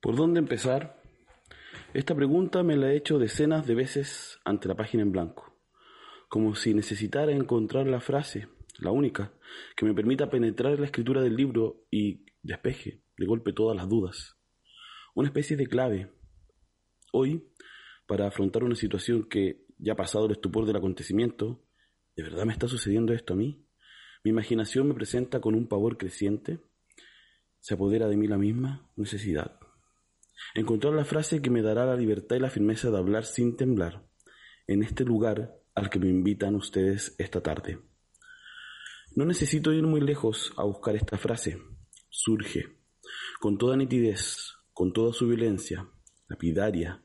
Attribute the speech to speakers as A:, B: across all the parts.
A: ¿Por dónde empezar? Esta pregunta me la he hecho decenas de veces ante la página en blanco, como si necesitara encontrar la frase, la única, que me permita penetrar en la escritura del libro y despeje de golpe todas las dudas. Una especie de clave. Hoy, para afrontar una situación que, ya pasado el estupor del acontecimiento, ¿de verdad me está sucediendo esto a mí? Mi imaginación me presenta con un pavor creciente, se apodera de mí la misma necesidad Encontrar la frase que me dará la libertad y la firmeza de hablar sin temblar en este lugar al que me invitan ustedes esta tarde. No necesito ir muy lejos a buscar esta frase. Surge, con toda nitidez, con toda su violencia, lapidaria,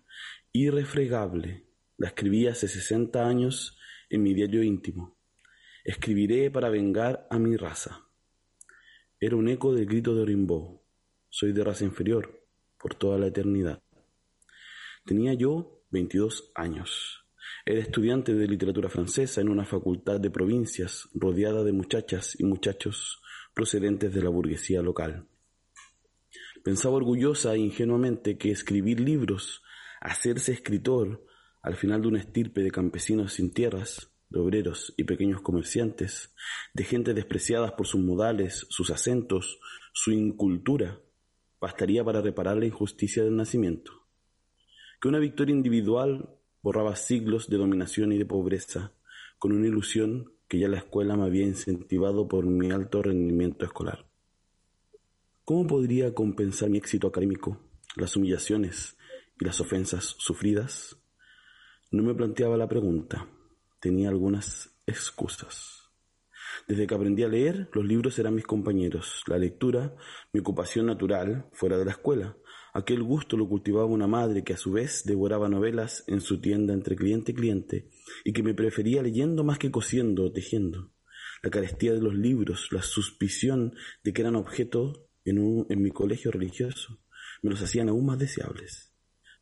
A: irrefregable. La escribí hace sesenta años en mi diario íntimo. Escribiré para vengar a mi raza. Era un eco del grito de Rimbaud. Soy de raza inferior por toda la eternidad. Tenía yo 22 años. Era estudiante de literatura francesa en una facultad de provincias rodeada de muchachas y muchachos procedentes de la burguesía local. Pensaba orgullosa e ingenuamente que escribir libros, hacerse escritor, al final de una estirpe de campesinos sin tierras, de obreros y pequeños comerciantes, de gente despreciadas por sus modales, sus acentos, su incultura, bastaría para reparar la injusticia del nacimiento. Que una victoria individual borraba siglos de dominación y de pobreza, con una ilusión que ya la escuela me había incentivado por mi alto rendimiento escolar. ¿Cómo podría compensar mi éxito académico, las humillaciones y las ofensas sufridas? No me planteaba la pregunta, tenía algunas excusas. Desde que aprendí a leer, los libros eran mis compañeros, la lectura, mi ocupación natural, fuera de la escuela. Aquel gusto lo cultivaba una madre que a su vez devoraba novelas en su tienda entre cliente y cliente, y que me prefería leyendo más que cosiendo o tejiendo. La carestía de los libros, la suspición de que eran objeto en, en mi colegio religioso, me los hacían aún más deseables.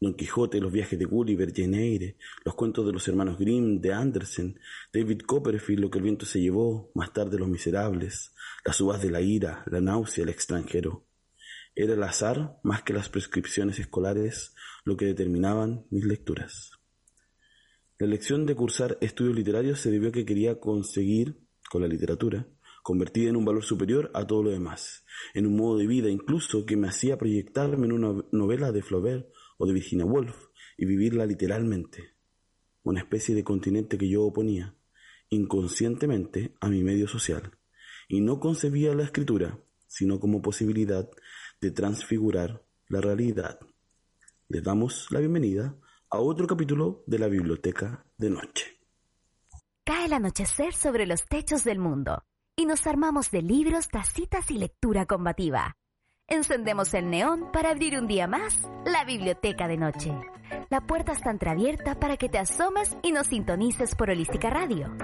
A: Don Quijote, los viajes de Gulliver, Jane Eyre, los cuentos de los hermanos Grimm, de Andersen, David Copperfield, lo que el viento se llevó, más tarde Los Miserables, las uvas de la ira, la náusea, el extranjero. Era el azar, más que las prescripciones escolares, lo que determinaban mis lecturas. La elección de cursar estudios literarios se debió a que quería conseguir, con la literatura, convertida en un valor superior a todo lo demás, en un modo de vida incluso que me hacía proyectarme en una novela de Flaubert de Virginia Woolf y vivirla literalmente, una especie de continente que yo oponía inconscientemente a mi medio social y no concebía la escritura sino como posibilidad de transfigurar la realidad. Les damos la bienvenida a otro capítulo de la Biblioteca de Noche.
B: Cae el anochecer sobre los techos del mundo y nos armamos de libros, tacitas y lectura combativa. Encendemos el neón para abrir un día más la biblioteca de noche. La puerta está entreabierta para que te asomes y nos sintonices por Holística Radio.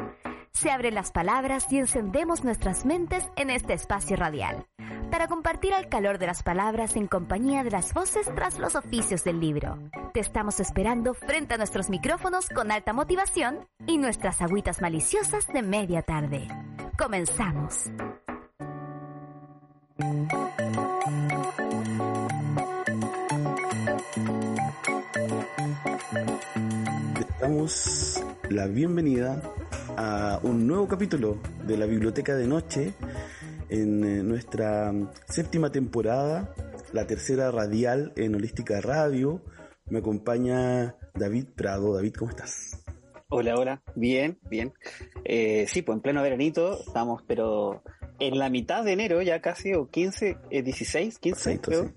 B: Se abren las palabras y encendemos nuestras mentes en este espacio radial, para compartir el calor de las palabras en compañía de las voces tras los oficios del libro. Te estamos esperando frente a nuestros micrófonos con alta motivación y nuestras agüitas maliciosas de media tarde. Comenzamos.
A: Damos la bienvenida a un nuevo capítulo de la Biblioteca de Noche en eh, nuestra séptima temporada, la tercera radial en Holística Radio. Me acompaña David Prado. David, ¿cómo estás?
C: Hola, hola. Bien, bien. Eh, sí, pues en pleno veranito estamos, pero en la mitad de enero ya casi, o 15, 16, 15 creo.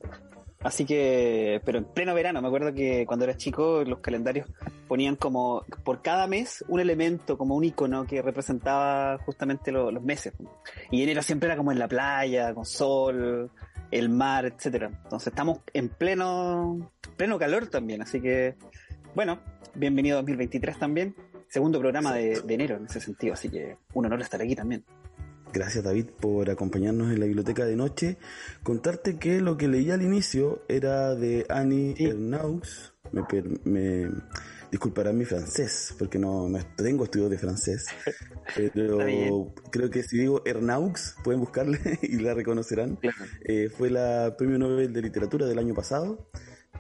C: Así que, pero en pleno verano, me acuerdo que cuando era chico los calendarios ponían como por cada mes un elemento, como un icono que representaba justamente los meses. Y enero siempre era como en la playa, con sol, el mar, etcétera. Entonces estamos en pleno, pleno calor también, así que, bueno, bienvenido a 2023 también. Segundo programa de, de enero en ese sentido, así que un honor estar aquí también.
A: Gracias David por acompañarnos en la biblioteca de noche. Contarte que lo que leí al inicio era de Annie Ernaux. Me, me, disculparán mi francés, porque no, no tengo estudios de francés. Pero creo que si digo Ernaux, pueden buscarle y la reconocerán. Eh, fue la premio Nobel de Literatura del año pasado.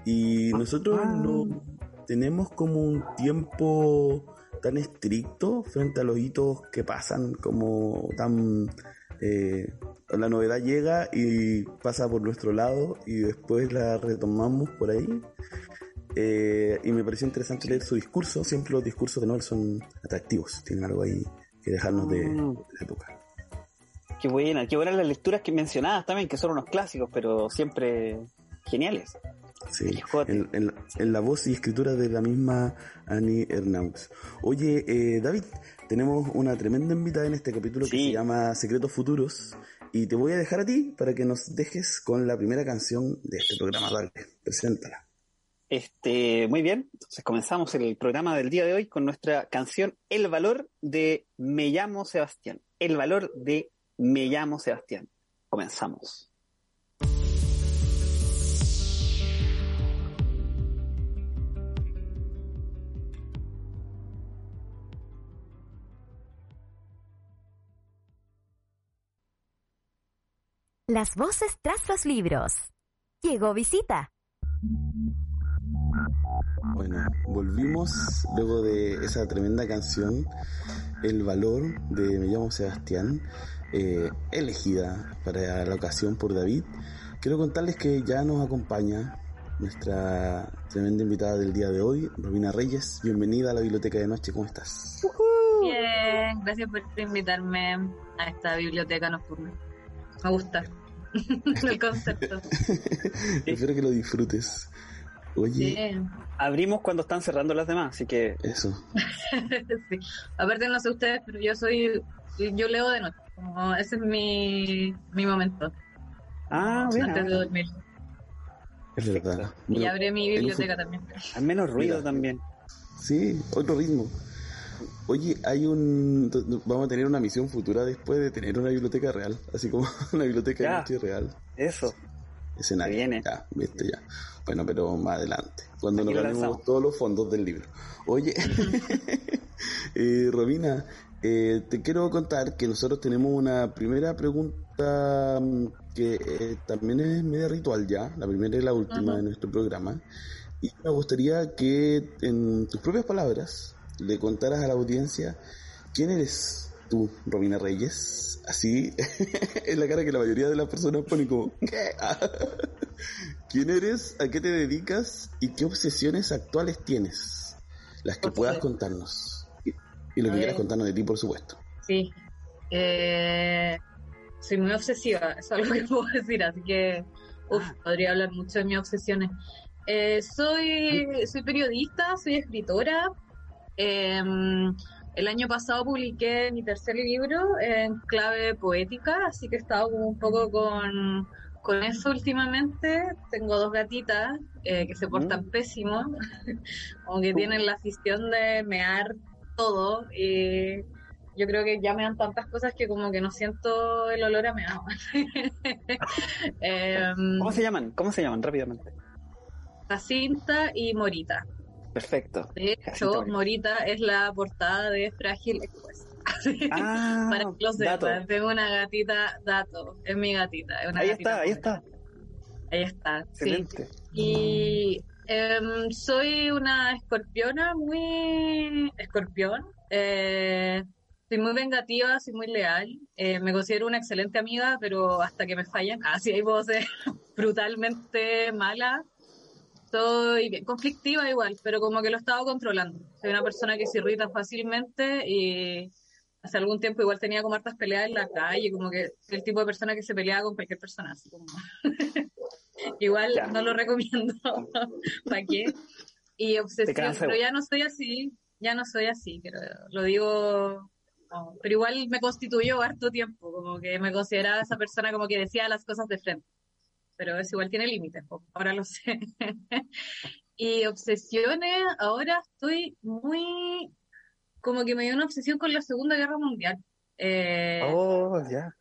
A: Y nosotros ah. no tenemos como un tiempo tan estricto frente a los hitos que pasan, como tan... Eh, la novedad llega y pasa por nuestro lado y después la retomamos por ahí. Eh, y me pareció interesante leer su discurso. Siempre los discursos de Noel son atractivos, tienen algo ahí que dejarnos de, mm. la época.
C: Qué buena, qué buenas las lecturas que mencionabas también, que son unos clásicos, pero siempre geniales.
A: Sí, en, la voz y escritura de la misma Annie Ernaux. Oye, eh, David, tenemos una tremenda invitada en este capítulo que se llama Secretos Futuros y te voy a dejar a ti para que nos dejes con la primera canción de este programa. Dale, preséntala.
C: Este, muy bien, entonces comenzamos el programa del día de hoy con nuestra canción El valor de Me llamo Sebastián. El valor de Me llamo Sebastián. Comenzamos.
B: Las voces tras los libros. Llegó visita.
A: Bueno, volvimos luego de esa tremenda canción, El Valor de Me llamo Sebastián, eh, elegida para la ocasión por David. Quiero contarles que ya nos acompaña nuestra tremenda invitada del día de hoy, Robina Reyes. Bienvenida a la Biblioteca de Noche, ¿cómo estás?
D: Bien, gracias por invitarme a esta biblioteca nocturna. Me gusta. el concepto.
A: Espero que lo disfrutes. Oye.
C: Abrimos cuando están cerrando las demás, así que.
A: Eso.
D: sí. Aparte, no sé ustedes, pero yo soy. Yo leo de noche. Como ese es mi, mi momento.
C: Ah, bien.
D: Antes de dormir.
A: Es verdad.
D: Y abre mi biblioteca también.
C: Hay menos ruido también.
A: Sí, otro ritmo. Oye, hay un. Vamos a tener una misión futura después de tener una biblioteca real, así como una biblioteca de noche real.
C: Eso.
A: Escenario. Viene. Ya, viste, ya. Bueno, pero más adelante, cuando nos ganemos todos los fondos del libro. Oye, eh, Robina, eh, te quiero contar que nosotros tenemos una primera pregunta mm, que eh, también es media ritual ya, la primera y la última de nuestro programa. Y me gustaría que en tus propias palabras le contaras a la audiencia quién eres tú, Romina Reyes. Así es la cara que la mayoría de las personas ponen como, ¿qué? ¿Quién eres? ¿A qué te dedicas? ¿Y qué obsesiones actuales tienes? Las que puedas contarnos. Y, lo que quieras contarnos de ti, por supuesto.
D: Sí. Eh, soy muy obsesiva, eso es algo que puedo decir, así que uf, ah. podría hablar mucho de mis obsesiones. Eh, soy, soy periodista, soy escritora, Em, el año pasado publiqué mi tercer libro en clave poética, así que he estado un poco con, con eso últimamente. Tengo dos gatitas eh, que se portan mm. pésimo, como que tienen la afición de mear todo. Y yo creo que ya me dan tantas cosas que como que no siento el olor a meado.
C: Em, ¿Cómo se llaman? ¿Cómo se llaman rápidamente?
D: Jacinta y Morita.
C: Perfecto.
D: De hecho, Morita es la portada de Frágil Expuesta. Ah, Para que lo sepan, tengo una gatita, dato, es mi gatita.
C: ahí está, ahí está.
D: Ahí está, Excelente. Y em, soy una escorpiona muy... escorpión. Eh, soy muy vengativa, soy muy leal. Eh, me considero una excelente amiga, pero hasta que me fallan, así ahí puedo ser brutalmente mala Estoy bien conflictiva igual, pero como que lo he estado controlando. Soy una persona que se irrita fácilmente y hace algún tiempo igual tenía como hartas peleas en la calle, como que el tipo de persona que se peleaba con cualquier persona. Así como... igual no lo recomiendo. ¿Para qué? Y obsesión, pero ya no soy así, ya no soy así, pero lo digo pero igual me constituyó harto tiempo, como que me consideraba esa persona como que decía las cosas de frente. Pero eso igual tiene límites, ahora lo sé. y obsesiones, ahora estoy muy, como que me dio una obsesión con la Segunda Guerra Mundial.
C: Eh, oh, ya.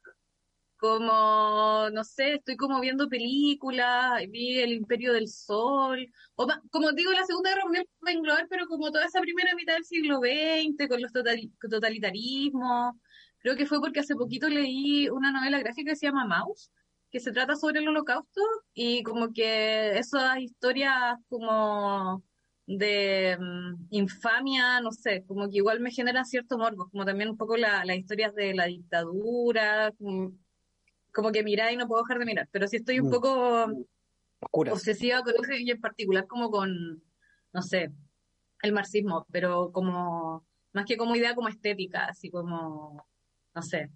D: Como, no sé, estoy como viendo películas, vi El Imperio del Sol, o como digo, la Segunda Guerra Mundial va a englobar, pero como toda esa primera mitad del siglo XX, con los totalitarismos. Creo que fue porque hace poquito leí una novela gráfica que se llama Mouse, que se trata sobre el holocausto, y como que esas historias como de mm, infamia, no sé, como que igual me generan cierto morbo, como también un poco las historias de la dictadura, como, que mirar y no puedo dejar de mirar, pero sí estoy un mm. poco obsesiva con eso y en particular como con, no sé, el marxismo, pero como, más que como idea, como estética, así como, no sé,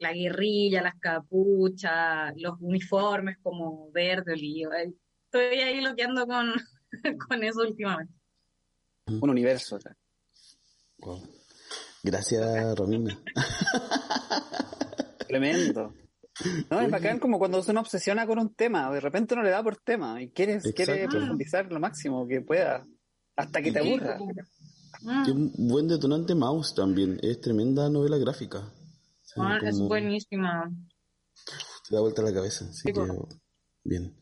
D: la guerrilla, las capuchas, los uniformes como verde, olivo. Estoy ahí loqueando con, con eso últimamente.
C: Un universo.
A: Gracias, Romina.
C: Tremendo. No, es bacán como cuando uno obsesiona con un tema, de repente uno le da por tema y quieres, quiere profundizar lo máximo que pueda, hasta que te aburra.
A: un buen detonante Mouse también, es tremenda novela gráfica.
D: Ah, es buenísima.
A: Te da vuelta la cabeza, bien.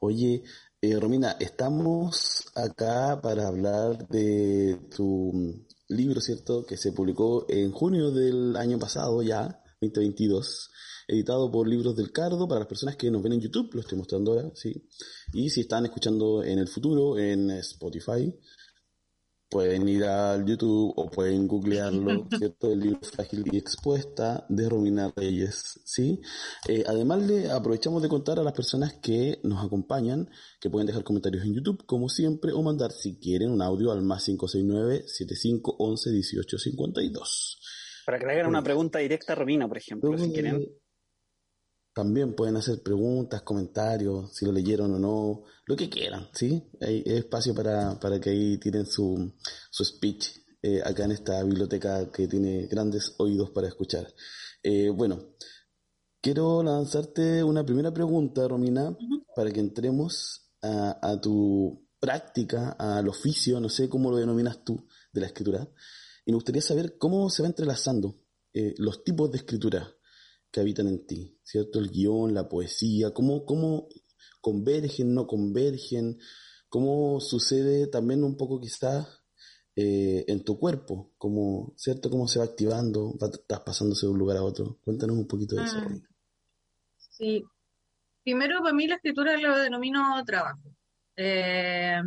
A: Oye, eh, Romina, estamos acá para hablar de tu libro, ¿cierto? Que se publicó en junio del año pasado ya, 2022, editado por Libros del Cardo, para las personas que nos ven en YouTube, lo estoy mostrando ahora, sí. Y si están escuchando en el futuro, en Spotify, pueden ir al YouTube o pueden googlearlo, ¿cierto? El libro Frágil y Expuesta de Romina Reyes, ¿sí? Eh, además, le aprovechamos de contar a las personas que nos acompañan que pueden dejar comentarios en YouTube, como siempre, o mandar, si quieren, un audio al más 569-7511-1852.
C: Para que le hagan una pregunta directa a Romina, por ejemplo, si quieren.
A: También pueden hacer preguntas, comentarios, si lo leyeron o no, lo que quieran, ¿sí? Hay, espacio para, para que ahí tienen su, su speech eh, acá en esta biblioteca que tiene grandes oídos para escuchar. Eh, bueno, quiero lanzarte una primera pregunta, Romina, para que entremos a, a tu práctica, al oficio, no sé cómo lo denominas tú, de la escritura. Y me gustaría saber cómo se va entrelazando eh, los tipos de escritura que habitan en ti, ¿cierto? El guion, la poesía, cómo, cómo convergen, no convergen, cómo sucede también un poco quizás eh, en tu cuerpo, cómo, ¿cierto? Cómo se va activando, va, estás pasándose de un lugar a otro. Cuéntanos un poquito de eso. Mm.
D: Sí. Primero, para mí la escritura lo denomino trabajo. Eh,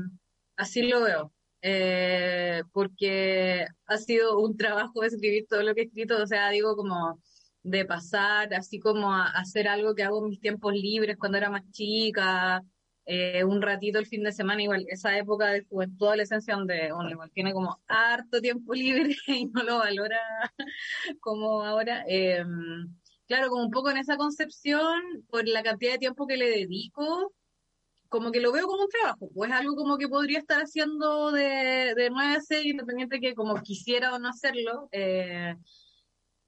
D: así lo veo. Eh, porque ha sido un trabajo escribir todo lo que he escrito, o sea, digo como de pasar así como a, hacer algo que hago en mis tiempos libres cuando era más chica, eh, un ratito el fin de semana, igual esa época de juventud, adolescencia, donde uno igual tiene como harto tiempo libre y no lo valora como ahora. Em, claro, como un poco en esa concepción, por la cantidad de tiempo que le dedico, como que lo veo como un trabajo, pues algo como que podría estar haciendo de, de 9 a 6, independiente que como quisiera o no hacerlo. Eh,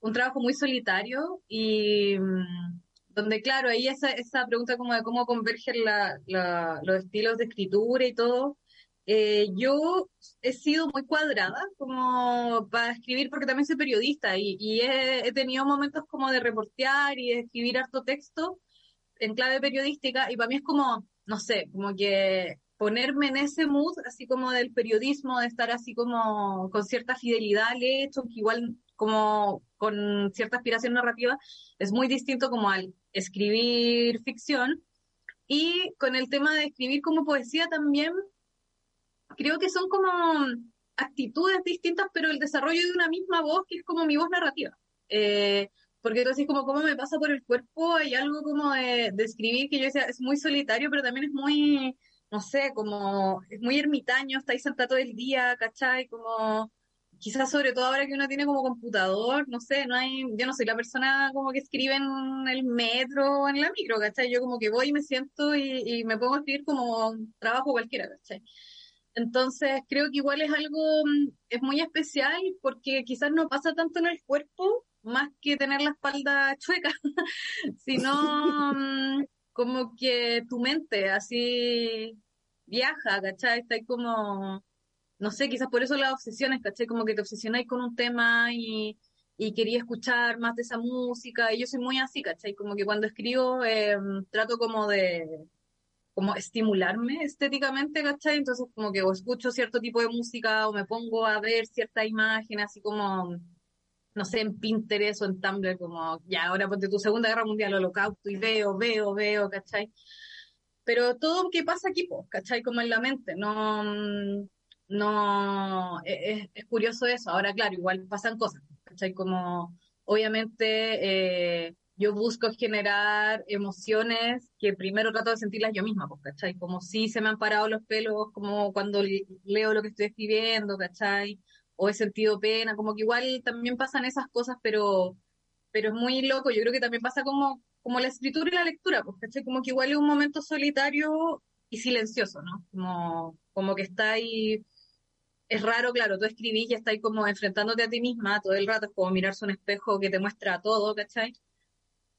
D: un trabajo muy solitario y mm, donde, claro, ahí esa, esa pregunta como de cómo convergen la, los estilos de escritura y todo, eh, yo he sido muy cuadrada como para escribir porque también soy periodista y, y he, tenido momentos como de reportear y de escribir harto texto en clave periodística y para mí es como, no sé, como que ponerme en ese mood, así como del periodismo, de estar así como con cierta fidelidad al hecho, que igual como con cierta aspiración narrativa, es muy distinto como al escribir ficción. Y con el tema de escribir como poesía también, creo que son como actitudes distintas, pero el desarrollo de una misma voz que es como mi voz narrativa. Eh, porque entonces como cómo me pasa por el cuerpo, hay algo como de, de, escribir que yo decía, es muy solitario, pero también es muy, no sé, como, es muy ermitaño, está ahí sentado todo el día, ¿cachai? Como, quizás sobre todo ahora que uno tiene como computador, no sé, no hay, yo no soy la persona como que escribe en el metro o en la micro, ¿cachai? Yo como que voy y me siento y, me pongo a escribir como un trabajo cualquiera, ¿cachai? Entonces creo que igual es algo, mm, es muy especial porque quizás no pasa tanto en el cuerpo, más que tener la espalda chueca, sino mm, como que tu mente así viaja, ¿cachai? Está ahí como, no sé, quizás por eso las obsesiones, ¿cachai? Como que te obsesionáis con un tema y, y quería escuchar más de esa música, y yo soy muy así, ¿cachai? Como que cuando escribo em, trato como de como estimularme estéticamente, ¿cachai? Entonces como que o escucho cierto tipo de música o me pongo a ver cierta imagen, así como, no sé, en Pinterest o en Tumblr, como, ya, ahora ponte tu Segunda Guerra Mundial, Holocausto, y veo, veo, veo, ¿cachai? Pero todo que pasa aquí, ¿cachai? Como en la mente, no, no, e, es, es curioso eso. Ahora, claro, igual pasan cosas, ¿cachai? Como, obviamente, eh, yo busco generar emociones que primero trato de sentirlas yo misma, pues, ¿cachai? Como si se me han parado los pelos, como cuando leo lo que estoy escribiendo, ¿cachai? O he sentido pena, como que igual también pasan esas cosas, pero, pero es muy loco. Yo creo que también pasa como, como la escritura y la lectura, pues, ¿cachai? Como que igual es un momento solitario y silencioso, ¿no? Como, como que está ahí es raro, claro, tú escribís y estás como enfrentándote a ti misma todo el rato, es como mirarse un espejo que te muestra todo, ¿cachai?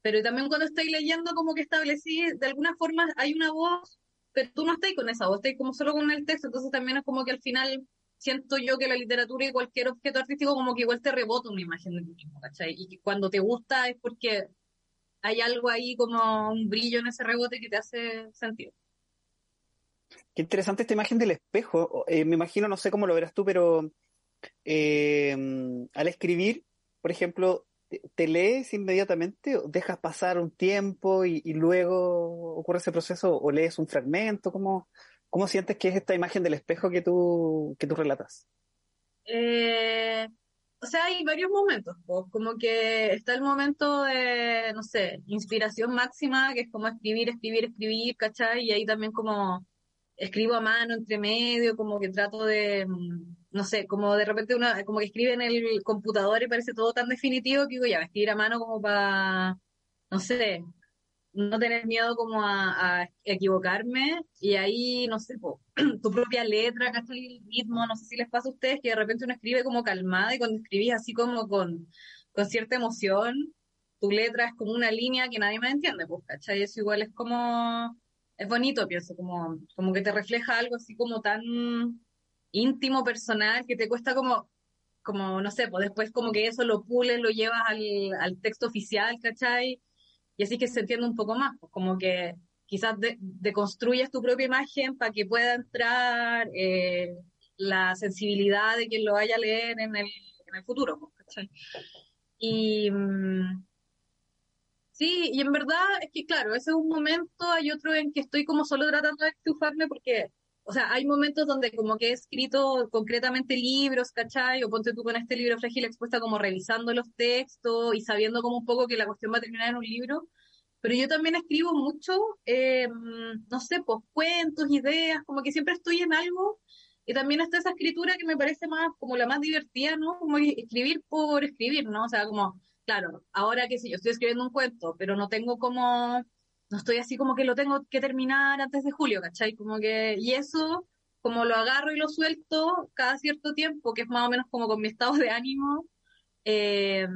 D: Pero también cuando estáis leyendo, como que establecí, de alguna forma hay una voz, pero tú no estás con esa voz, estás como solo con el texto, entonces también es como que al final siento yo que la literatura y cualquier objeto artístico como que igual te rebota una imagen de ti mismo, ¿cachai? Y cuando te gusta es porque hay algo ahí como un brillo en ese rebote que te hace sentido.
C: Qué interesante esta imagen del espejo. Eh, me imagino, no sé cómo lo verás tú, pero eh, al escribir, por ejemplo, ¿te lees inmediatamente o dejas pasar un tiempo y, luego ocurre ese proceso o lees un fragmento? ¿Cómo, ¿Cómo sientes que es esta imagen del espejo que tú, que tú relatas?
D: Eh, o sea, hay varios momentos, como que está el momento de, no sé, inspiración máxima, que es como escribir, escribir, escribir, ¿cachai? Y ahí también como escribo a mano entre medio, como que trato de, mm, no sé, como de repente uno, como que escribe en el computador y parece todo tan definitivo que digo, ya, escribir a mano como para, no sé, no tener miedo como a, equivocarme y ahí, no sé, tu propia letra, el ritmo, no sé si les pasa a ustedes que de repente uno escribe como calmada y cuando escribís así como con, con cierta emoción, tu letra es como una línea que nadie más entiende, pues, ¿cachai? Eso igual es como es bonito, pienso, como, como que te refleja algo así como tan íntimo, personal, que te cuesta como, como no sé, pues después como que eso lo pules, lo llevas al, texto oficial, ¿cachai? Y así que se entiende un poco más, pues como que quizás deconstruyes tu propia imagen para que pueda entrar eh, la sensibilidad de quien lo vaya a leer en el, en el futuro, pues, ¿cachai? Y, mm, Sí, y en verdad es que, claro, ese es un momento, hay otro en que estoy como solo tratando de estufarme porque, o sea, hay momentos donde como que he escrito concretamente libros, ¿cachai? O ponte tú con este libro Frágil Expuesta como revisando los textos y sabiendo como un poco que la cuestión va a terminar en un libro. Pero yo también escribo mucho, eh, no sé, pues cuentos, ideas, como que siempre estoy en algo. Y también está esa escritura que me parece más como la más divertida, ¿no? Como escribir por escribir, ¿no? O sea, como claro, ahora que sí, yo estoy escribiendo un cuento, pero no tengo como, no estoy así como que lo tengo que terminar antes de julio, ¿cachai? Como que, y eso, como lo agarro y lo suelto cada cierto tiempo, que es más o menos como con mi estado de ánimo, eh,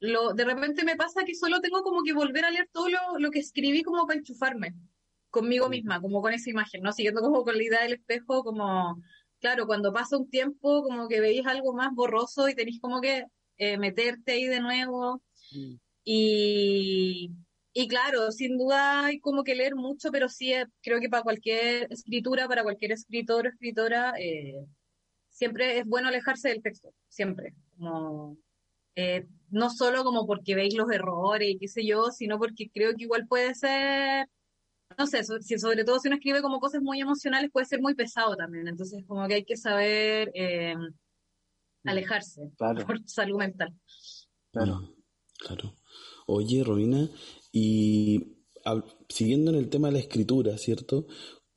D: lo, de repente me pasa que solo tengo como que volver a leer todo lo, lo que escribí como para enchufarme conmigo misma, como con esa imagen, ¿no? Siguiendo como con la idea del espejo, como, claro, cuando pasa un tiempo, como que veis algo más borroso y tenéis como que eh, meterte ahí de nuevo. Mm. Y, y claro, sin duda hay como que leer mucho, pero sí eh, creo que para cualquier escritura, para cualquier escritor o escritora, eh, siempre es bueno alejarse del texto, siempre. Como, no solo como porque veis los errores y qué sé yo, sino porque creo que igual puede ser, no sé, sobre todo si uno escribe como cosas muy emocionales, puede ser muy pesado también. Entonces, como que hay que saber. Alejarse por salud mental.
A: Claro. Claro. Oye, Robina, y siguiendo en el tema de la escritura, ¿cierto?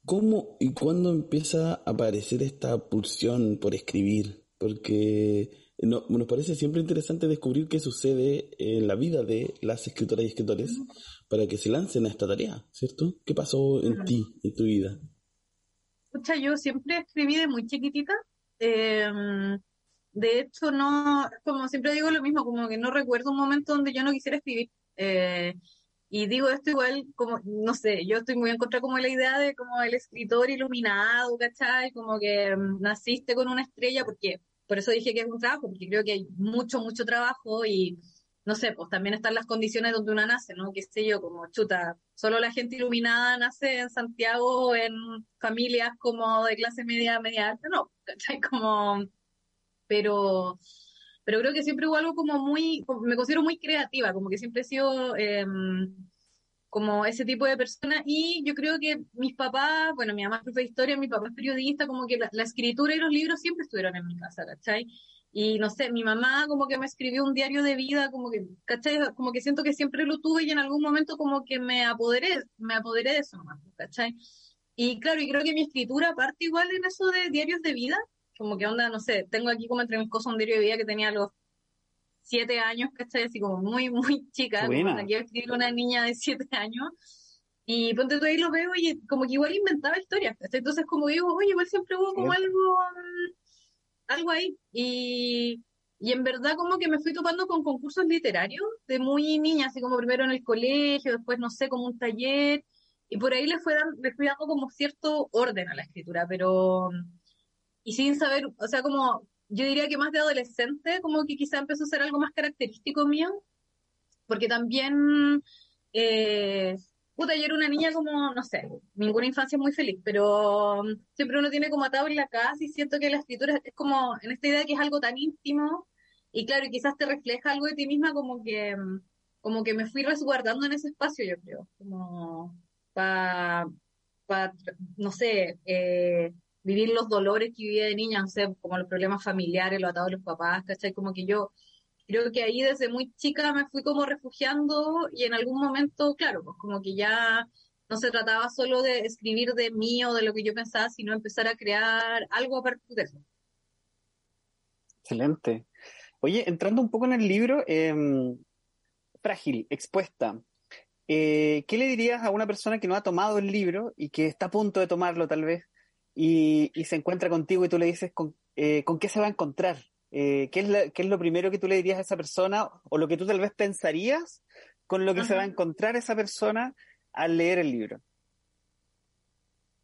A: ¿Cómo y cuándo empieza a aparecer esta pulsión por escribir? Porque nos parece siempre interesante descubrir qué sucede en la vida de las escritoras y escritores para que se lancen a esta tarea, ¿cierto? ¿Qué pasó en ti, en tu vida?
D: Escucha, yo siempre escribí de muy chiquitita. Eh, de hecho, no, como siempre digo lo mismo, como que no recuerdo un momento donde yo no quisiera escribir. Eh, Y digo esto igual como, no sé, yo estoy muy en contra como la idea de como el escritor iluminado, ¿cachai? Como que mm, naciste con una estrella, porque por eso dije que es un trabajo, porque creo que hay mucho, mucho trabajo y no sé, pues también están las condiciones donde una nace, ¿no? Qué sé yo, como chuta, solo la gente iluminada nace en Santiago en familias como de clase media, media alta, no, ¿cachai? Como, pero pero creo que siempre hubo algo como muy, me considero muy creativa, como que siempre he sido em, como ese tipo de persona y yo creo que mis papás, bueno, mi mamá es profe de historia, mi papá es periodista, como que la, escritura y los libros siempre estuvieron en mi casa, ¿cachai? Y no sé, mi mamá como que me escribió un diario de vida, como que, ¿cachai? Como que siento que siempre lo tuve y en algún momento como que me apoderé, me apoderé de eso nomás, ¿cachai? Y claro, y creo que mi escritura parte igual en eso de diarios de vida, como que onda, no sé, tengo aquí como entre mis cosas un diario de vida que tenía los siete años, ¿cachai? Así como muy, muy chica, aquí escribir una niña de siete años. Y ponte tú ahí lo veo y como que igual inventaba historias, Entonces como digo, oye, igual siempre hubo como algo, algo ahí. Y, y en verdad como que me fui topando con concursos literarios de muy niña, así como primero en el colegio, después no sé, como un taller, y por ahí le, fue le fui dando como cierto orden a la escritura, pero y sin saber, o sea, como yo diría que más de adolescente, como que quizá empezó a ser algo más característico mío, porque también, eh, puta, yo era una niña como, no sé, ninguna infancia muy feliz, pero um, siempre uno tiene como atado en la casa y siento que la escritura es como en esta idea que es algo tan íntimo y claro, y quizás te refleja algo de ti misma como que, um, como que me fui resguardando en ese espacio, yo creo, como para, pa, no sé, eh, vivir los dolores que vivía de niña, no sé, como los problemas familiares, los atados de los papás, ¿cachai? Como que yo creo que ahí desde muy chica me fui como refugiando y en algún momento, claro, pues como que ya no se trataba solo de escribir de mí o de lo que yo pensaba, sino empezar a crear algo a partir de eso.
C: Excelente. Oye, entrando un poco en el libro, em, frágil, expuesta. Eh, ¿Qué le dirías a una persona que no ha tomado el libro y que está a punto de tomarlo tal vez? Y, se encuentra contigo y tú le dices con, eh, con qué se va a encontrar. Eh, ¿qué, es ¿Qué es lo primero que tú le dirías a esa persona o lo que tú tal vez pensarías con lo que se va a encontrar esa persona al leer el libro?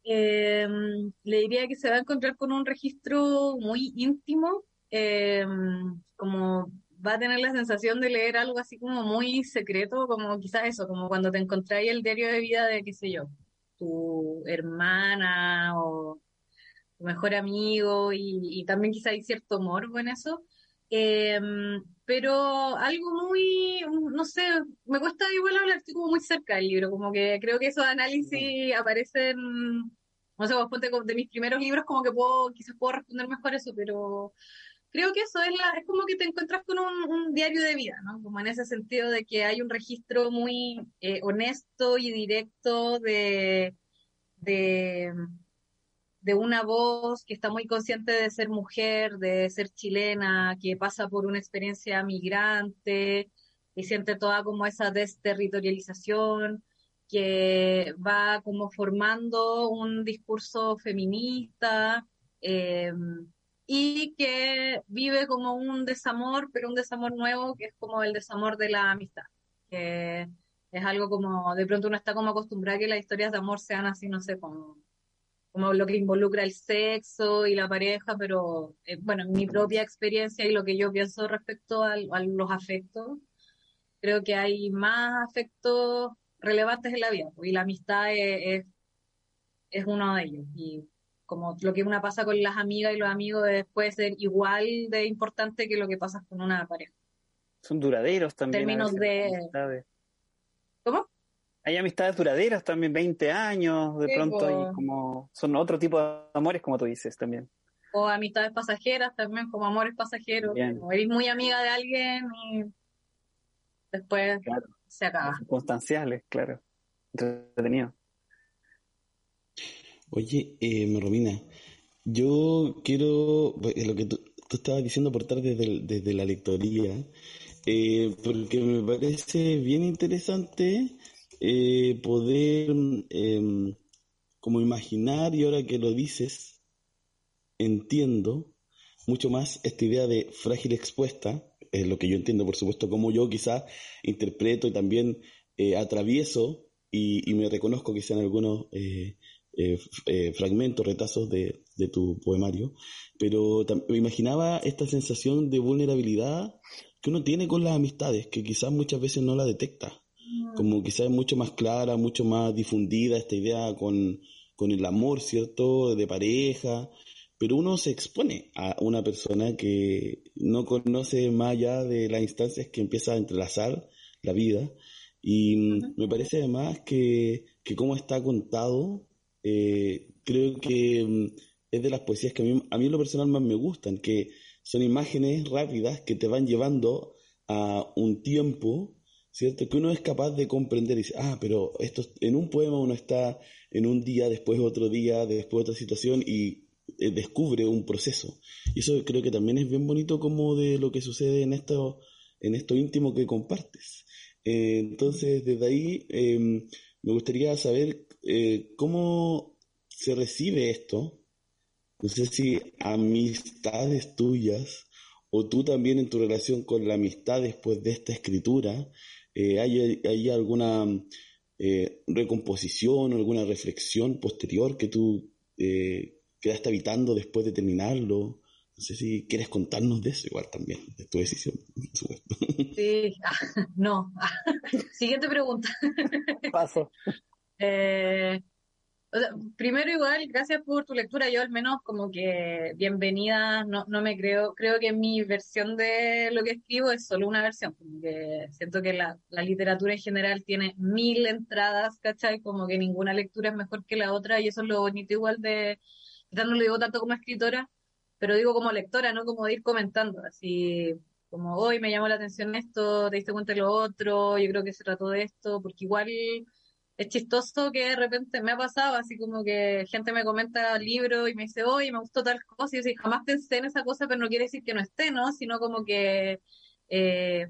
D: Em, le diría que se va a encontrar con un registro muy íntimo, em, como va a tener la sensación de leer algo así como muy secreto, como quizás eso, como cuando te encontráis el diario de vida de, qué sé yo, tu hermana o tu mejor amigo y, también quizá hay cierto morbo en eso. Em, pero algo muy, no sé, me cuesta igual hablar, estoy como muy cerca del libro, como que creo que esos análisis aparecen, no sé, vos ponte de mis primeros libros como que puedo, quizás puedo responder mejor eso, pero creo que eso es, la, es como que te encuentras con un, diario de vida, ¿no? Como en ese sentido de que hay un registro muy eh, honesto y directo de, de, una voz que está muy consciente de ser mujer, de ser chilena, que pasa por una experiencia migrante y siente toda como esa desterritorialización que va como formando un discurso feminista. Eh, y que vive como un desamor, pero un desamor nuevo, que es como el desamor de la amistad, que es algo como, de pronto uno está como acostumbrado a que las historias de amor sean así, no sé, como, como lo que involucra el sexo y la pareja, pero eh, bueno, en mi propia experiencia y lo que yo pienso respecto a, los afectos, creo que hay más afectos relevantes en la vida, y la amistad es, es, es uno de ellos. Y como lo que una pasa con las amigas y los amigos puede ser igual de importante que lo que pasa con una pareja.
C: Son duraderos también.
D: Términos de... ¿Cómo?
C: Hay amistades duraderas también, 20 años, de pronto, y como son otro tipo de amores, como tú dices también.
D: O amistades pasajeras también, como amores pasajeros. Como eres muy amiga de alguien y después se acaba.
C: Circunstanciales, claro. Entretenido.
A: Oye, eh, Romina, yo quiero, lo que tú, estabas diciendo aportar desde, desde la lectoría, eh, porque me parece bien interesante eh, poder em, como imaginar, y ahora que lo dices, entiendo mucho más esta idea de frágil expuesta, es lo que yo entiendo, por supuesto, como yo quizás interpreto y también eh, atravieso y, me reconozco que sean algunos eh, eh, fragmentos, retazos de, tu poemario, pero me imaginaba esta sensación de vulnerabilidad que uno tiene con las amistades, que quizás muchas veces no la detecta, mm. como quizás es mucho más clara, mucho más difundida esta idea con, con el amor, ¿cierto?, de pareja, pero uno se expone a una persona que no conoce más allá de las instancias que empieza a entrelazar la vida. Y me parece además que, que como está contado, eh, creo que mm, es de las poesías que a mí, a mí en lo personal más me gustan, que son imágenes rápidas que te van llevando a un tiempo, ¿cierto? Que uno es capaz de comprender y dice, ah, pero esto en un poema uno está en un día, después otro día, después otra situación y eh, descubre un proceso. Y eso creo que también es bien bonito como de lo que sucede en esto, en esto íntimo que compartes. Eh, entonces, desde ahí em, me gustaría saber eh, cómo se recibe esto. No sé si amistades tuyas o tú también en tu relación con la amistad después de esta escritura, hay, hay, alguna recomposición o alguna reflexión posterior que tú quedaste habitando después de terminarlo. No sé si quieres contarnos de eso igual también, de tu decisión,
D: Sí, no. Siguiente pregunta.
C: Paso.
D: Eh, primero igual, gracias por tu lectura. Yo al menos como que bienvenida, no, no me creo, creo que mi versión de lo que escribo es solo una versión, porque siento que la, la literatura en general tiene mil entradas, ¿cachai? Como que ninguna lectura es mejor que la otra y eso es lo bonito igual de ya no lo digo tanto como escritora, pero digo como lectora, no como de ir comentando, así como hoy me llamó la atención esto, te diste cuenta de lo otro, yo creo que se trató de esto, porque igual es chistoso que de repente me ha pasado, así como que gente me comenta libro y me dice, oye, me gustó tal cosa, y yo sí, jamás pensé en esa cosa, pero no quiere decir que no esté, ¿no? Sino como que eh,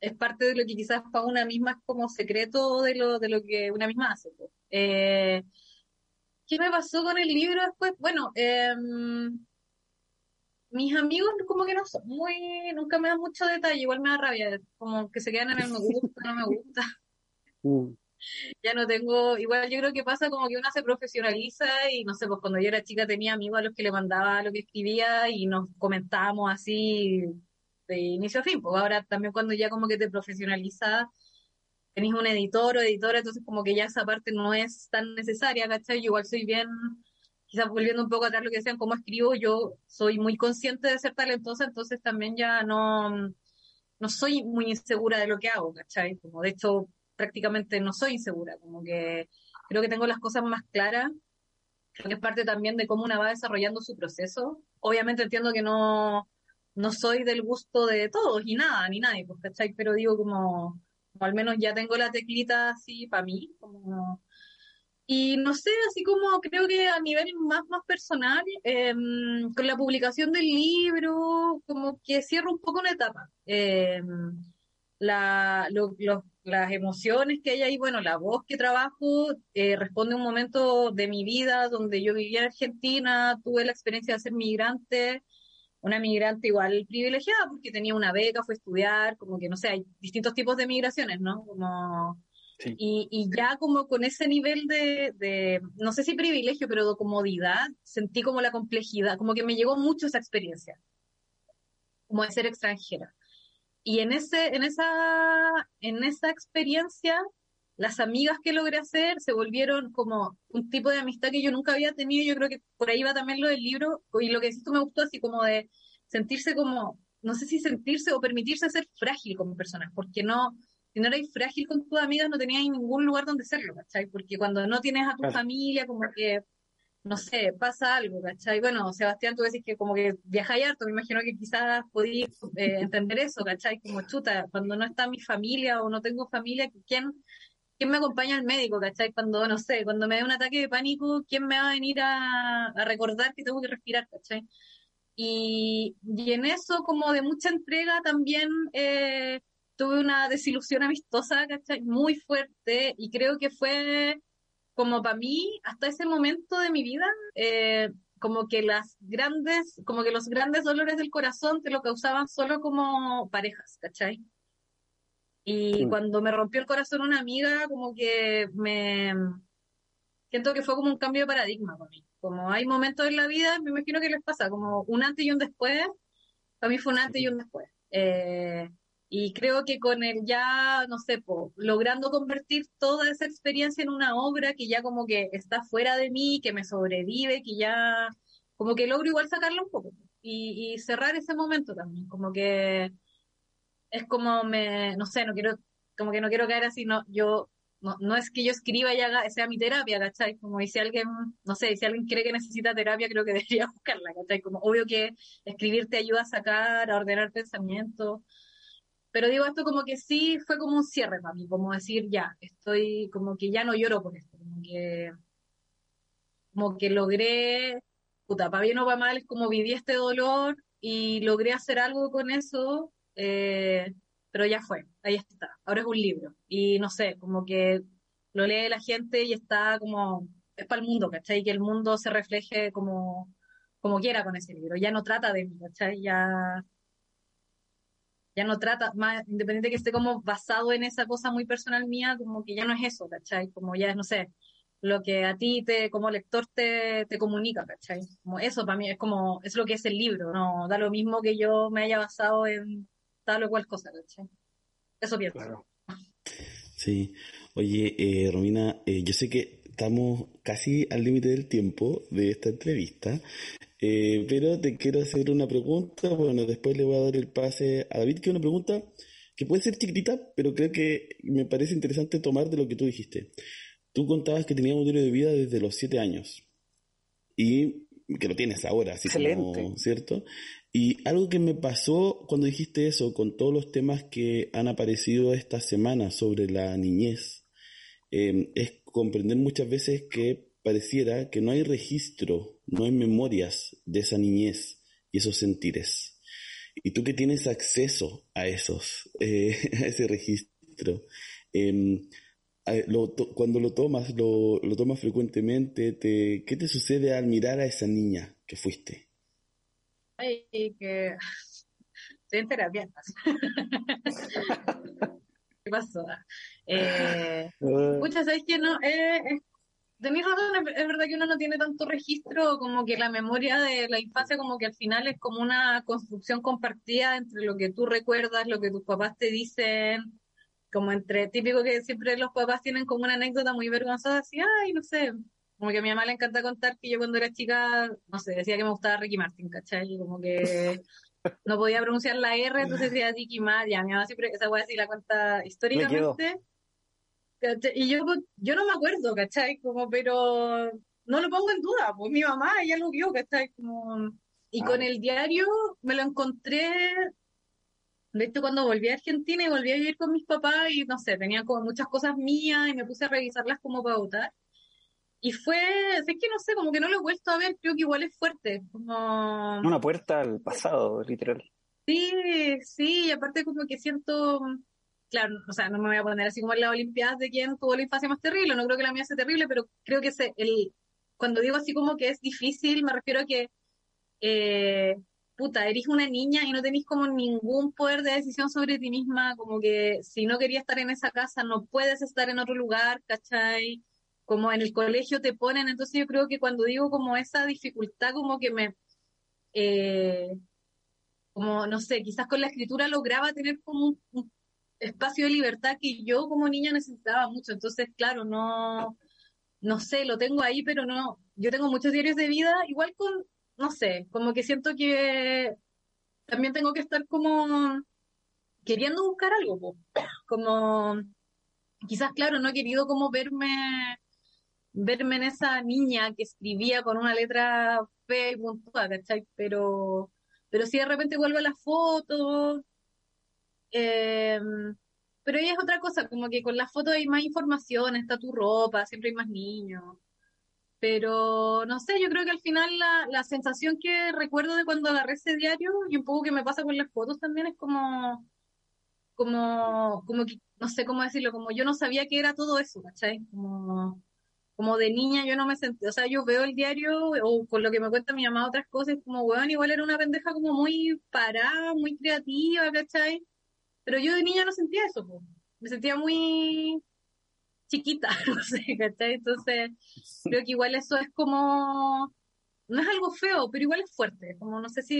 D: es parte de lo que quizás para una misma es como secreto de lo, de lo que una misma hace. Eh, ¿Qué me pasó con el libro después? Bueno, em, mis amigos como que no son muy, nunca me dan mucho detalle, igual me da rabia, como que se quedan en el me gusta, no me gusta. Mm. Ya no tengo, igual yo creo que pasa como que una se profesionaliza y no sé, pues cuando yo era chica tenía amigos a los que le mandaba lo que escribía y nos comentábamos así de inicio a fin, pues ahora también cuando ya como que te profesionalizas tenéis un editor o editora, entonces como que ya esa parte no es tan necesaria, ¿cachai? Yo igual soy bien, quizás volviendo un poco atrás lo que decían, cómo escribo, yo soy muy consciente de ser talentosa, entonces también ya no, no soy muy insegura de lo que hago, ¿cachai? Como de hecho prácticamente no soy insegura, como que creo que tengo las cosas más claras, creo que es parte también de cómo una va desarrollando su proceso. Obviamente entiendo que no, no soy del gusto de todos y nada, ni nadie, pues, ¿cachai? Pero digo como al menos ya tengo la teclita así para mí, como... Y no sé, así como creo que a nivel más, más personal, em, con la publicación del libro, como que cierro un poco una etapa. Em, la, las emociones que hay ahí, bueno, la voz que trabajo eh, responde a un momento de mi vida donde yo vivía en Argentina, tuve la experiencia de ser migrante, una migrante igual privilegiada porque tenía una beca, fue a estudiar, como que no sé, hay distintos tipos de migraciones, ¿no? Como, y, y, ya como con ese nivel de, no sé si privilegio, pero de comodidad, sentí como la complejidad, como que me llegó mucho esa experiencia, como de ser extranjera. Y en, ese, en, esa, en esa experiencia las amigas que logré hacer se volvieron como un tipo de amistad que yo nunca había tenido. Yo creo que por ahí va también lo del libro. Y lo que tú me gustó, así como de sentirse como, no sé si sentirse o permitirse ser frágil como persona, porque no, si no eres frágil con tus amigas, no tenías ningún lugar donde serlo, ¿cachai? Porque cuando no tienes a tu familia, como que, no sé, pasa algo, ¿cachai? Bueno, Sebastián, tú decís que como que viajáis harto, me imagino que quizás podías eh, entender eso, ¿cachai? Como chuta, cuando no está mi familia o no tengo familia, ¿quién ¿quién me acompaña al médico, cachai? Cuando, no sé, cuando me da un ataque de pánico, ¿quién me va a venir a, recordar que tengo que respirar, cachai? Y, y, en eso, como de mucha entrega, también eh, tuve una desilusión amistosa, ¿cachai? Muy fuerte, y creo que fue como para mí, hasta ese momento de mi vida, eh, como que las grandes, como que los grandes dolores del corazón te lo causaban solo como parejas, ¿cachai? Y cuando me rompió el corazón una amiga, como que me siento que fue como un cambio de paradigma para mí. Como hay momentos en la vida, me imagino que les pasa, como un antes y un después, para mí fue un antes y un después. Eh, y creo que con el ya, no sé, logrando convertir toda esa experiencia en una obra que ya como que está fuera de mí, que me sobrevive, que ya como que logro igual sacarla un poco y, cerrar ese momento también, como que es como me, no sé, no quiero, como que no quiero caer así, no, yo, no, no es que yo escriba y haga, sea mi terapia, ¿cachai? Como si alguien, no sé, si alguien cree que necesita terapia, creo que debería buscarla, ¿cachai? Como obvio que escribir te ayuda a sacar, a ordenar pensamientos, pero digo esto como que sí fue como un cierre para mí, como decir, ya, estoy, como que ya no lloro por esto, como que, como que logré, puta, para bien o para mal, es como viví este dolor y logré hacer algo con eso eh, pero ya fue, ahí está, ahora es un libro. Y no sé, como que lo lee la gente y está como, es para el mundo, ¿cachai? Que el mundo se refleje como, como quiera con ese libro. Ya no trata de mí, ¿cachai? Ya, ya no trata, más independiente que esté como basado en esa cosa muy personal mía, como que ya no es eso, ¿cachai? Como ya es, no sé, lo que a ti te, como lector te, te comunica, ¿cachai? Como eso para mí es como, es lo que es el libro, no da lo mismo que yo me haya basado en tal o cual cosa, Eso pienso. Claro.
A: Sí. Oye, eh, Romina, eh, yo sé que estamos casi al límite del tiempo de esta entrevista, eh, pero te quiero hacer una pregunta. Bueno, después le voy a dar el pase a David, que es una pregunta que puede ser chiquitita, pero creo que me parece interesante tomar de lo que tú dijiste. Tú contabas que tenías un diario de vida desde los siete años y que lo tienes ahora, así como, ¿cierto? Y algo que me pasó cuando dijiste eso, con todos los temas que han aparecido esta semana sobre la niñez, em, es comprender muchas veces que pareciera que no hay registro, no hay memorias de esa niñez y esos sentires. Y tú que tienes acceso a esos, eh, a ese registro, em, cuando lo tomas, lo, lo tomas frecuentemente, te, ¿qué te sucede al mirar a esa niña que fuiste?
D: Ay, que estoy en terapia. ¿Qué pasó? Eh, muchas ¿sabes que no? Eh, mi razón, es, verdad que uno no tiene tanto registro como que la memoria de la infancia como que al final es como una construcción compartida entre lo que tú recuerdas, lo que tus papás te dicen, como entre, típico que siempre los papás tienen como una anécdota muy vergonzosa, así, ay, no sé, como que a mi mamá le encanta contar que yo cuando era chica, no sé, decía que me gustaba Ricky Martin, ¿cachai? Y como que no podía pronunciar la R, entonces decía Ricky Martin. Y mi mamá siempre esa weá así la cuenta históricamente. Y yo, yo no me acuerdo, ¿cachai? Como, pero no lo pongo en duda, pues mi mamá, ella lo vio, ¿cachai? Como... Y con ah. el diario me lo encontré, de hecho cuando volví a Argentina y volví a vivir con mis papás y no sé, tenía como muchas cosas mías y me puse a revisarlas como para votar. Y fue, es que no sé, como que no lo he vuelto a ver, creo que igual es fuerte. Como...
C: Una puerta al pasado, literal.
D: Sí, sí, y aparte como que siento, claro, o sea, no me voy a poner así como en las Olimpiadas de quién tuvo la infancia más terrible, no creo que la mía sea terrible, pero creo que se, el, cuando digo así como que es difícil, me refiero a que, eh, puta, eres una niña y no tenés como ningún poder de decisión sobre ti misma, como que si no querías estar en esa casa, no puedes estar en otro lugar, ¿cachai? como en el colegio te ponen, entonces yo creo que cuando digo como esa dificultad, como que me, eh, como no sé, quizás con la escritura lograba tener como un, espacio de libertad que yo como niña necesitaba mucho, entonces claro, no, no sé, lo tengo ahí, pero no, yo tengo muchos diarios de vida, igual con, no sé, como que siento que también tengo que estar como queriendo buscar algo, como quizás, claro, no he querido como verme verme en esa niña que escribía con una letra fea y puntuada, ¿cachai? Pero, pero si de repente vuelvo a las fotos, em, pero ahí es otra cosa, como que con las fotos hay más información, está tu ropa, siempre hay más niños. Pero no sé, yo creo que al final la, la sensación que recuerdo de cuando agarré ese diario y un poco que me pasa con las fotos también es como, como, como que, no sé cómo decirlo, como yo no sabía que era todo eso, ¿cachai? Como, como de niña yo no me sentí, o sea, yo veo el diario o con lo que me cuenta mi mamá otras cosas, como, weón, igual era una pendeja como muy parada, muy creativa, ¿cachai? Pero yo de niña no sentía eso, me sentía muy chiquita, no sé, ¿cachai? Entonces, creo que igual eso es como, no es algo feo, pero igual es fuerte, como no sé si,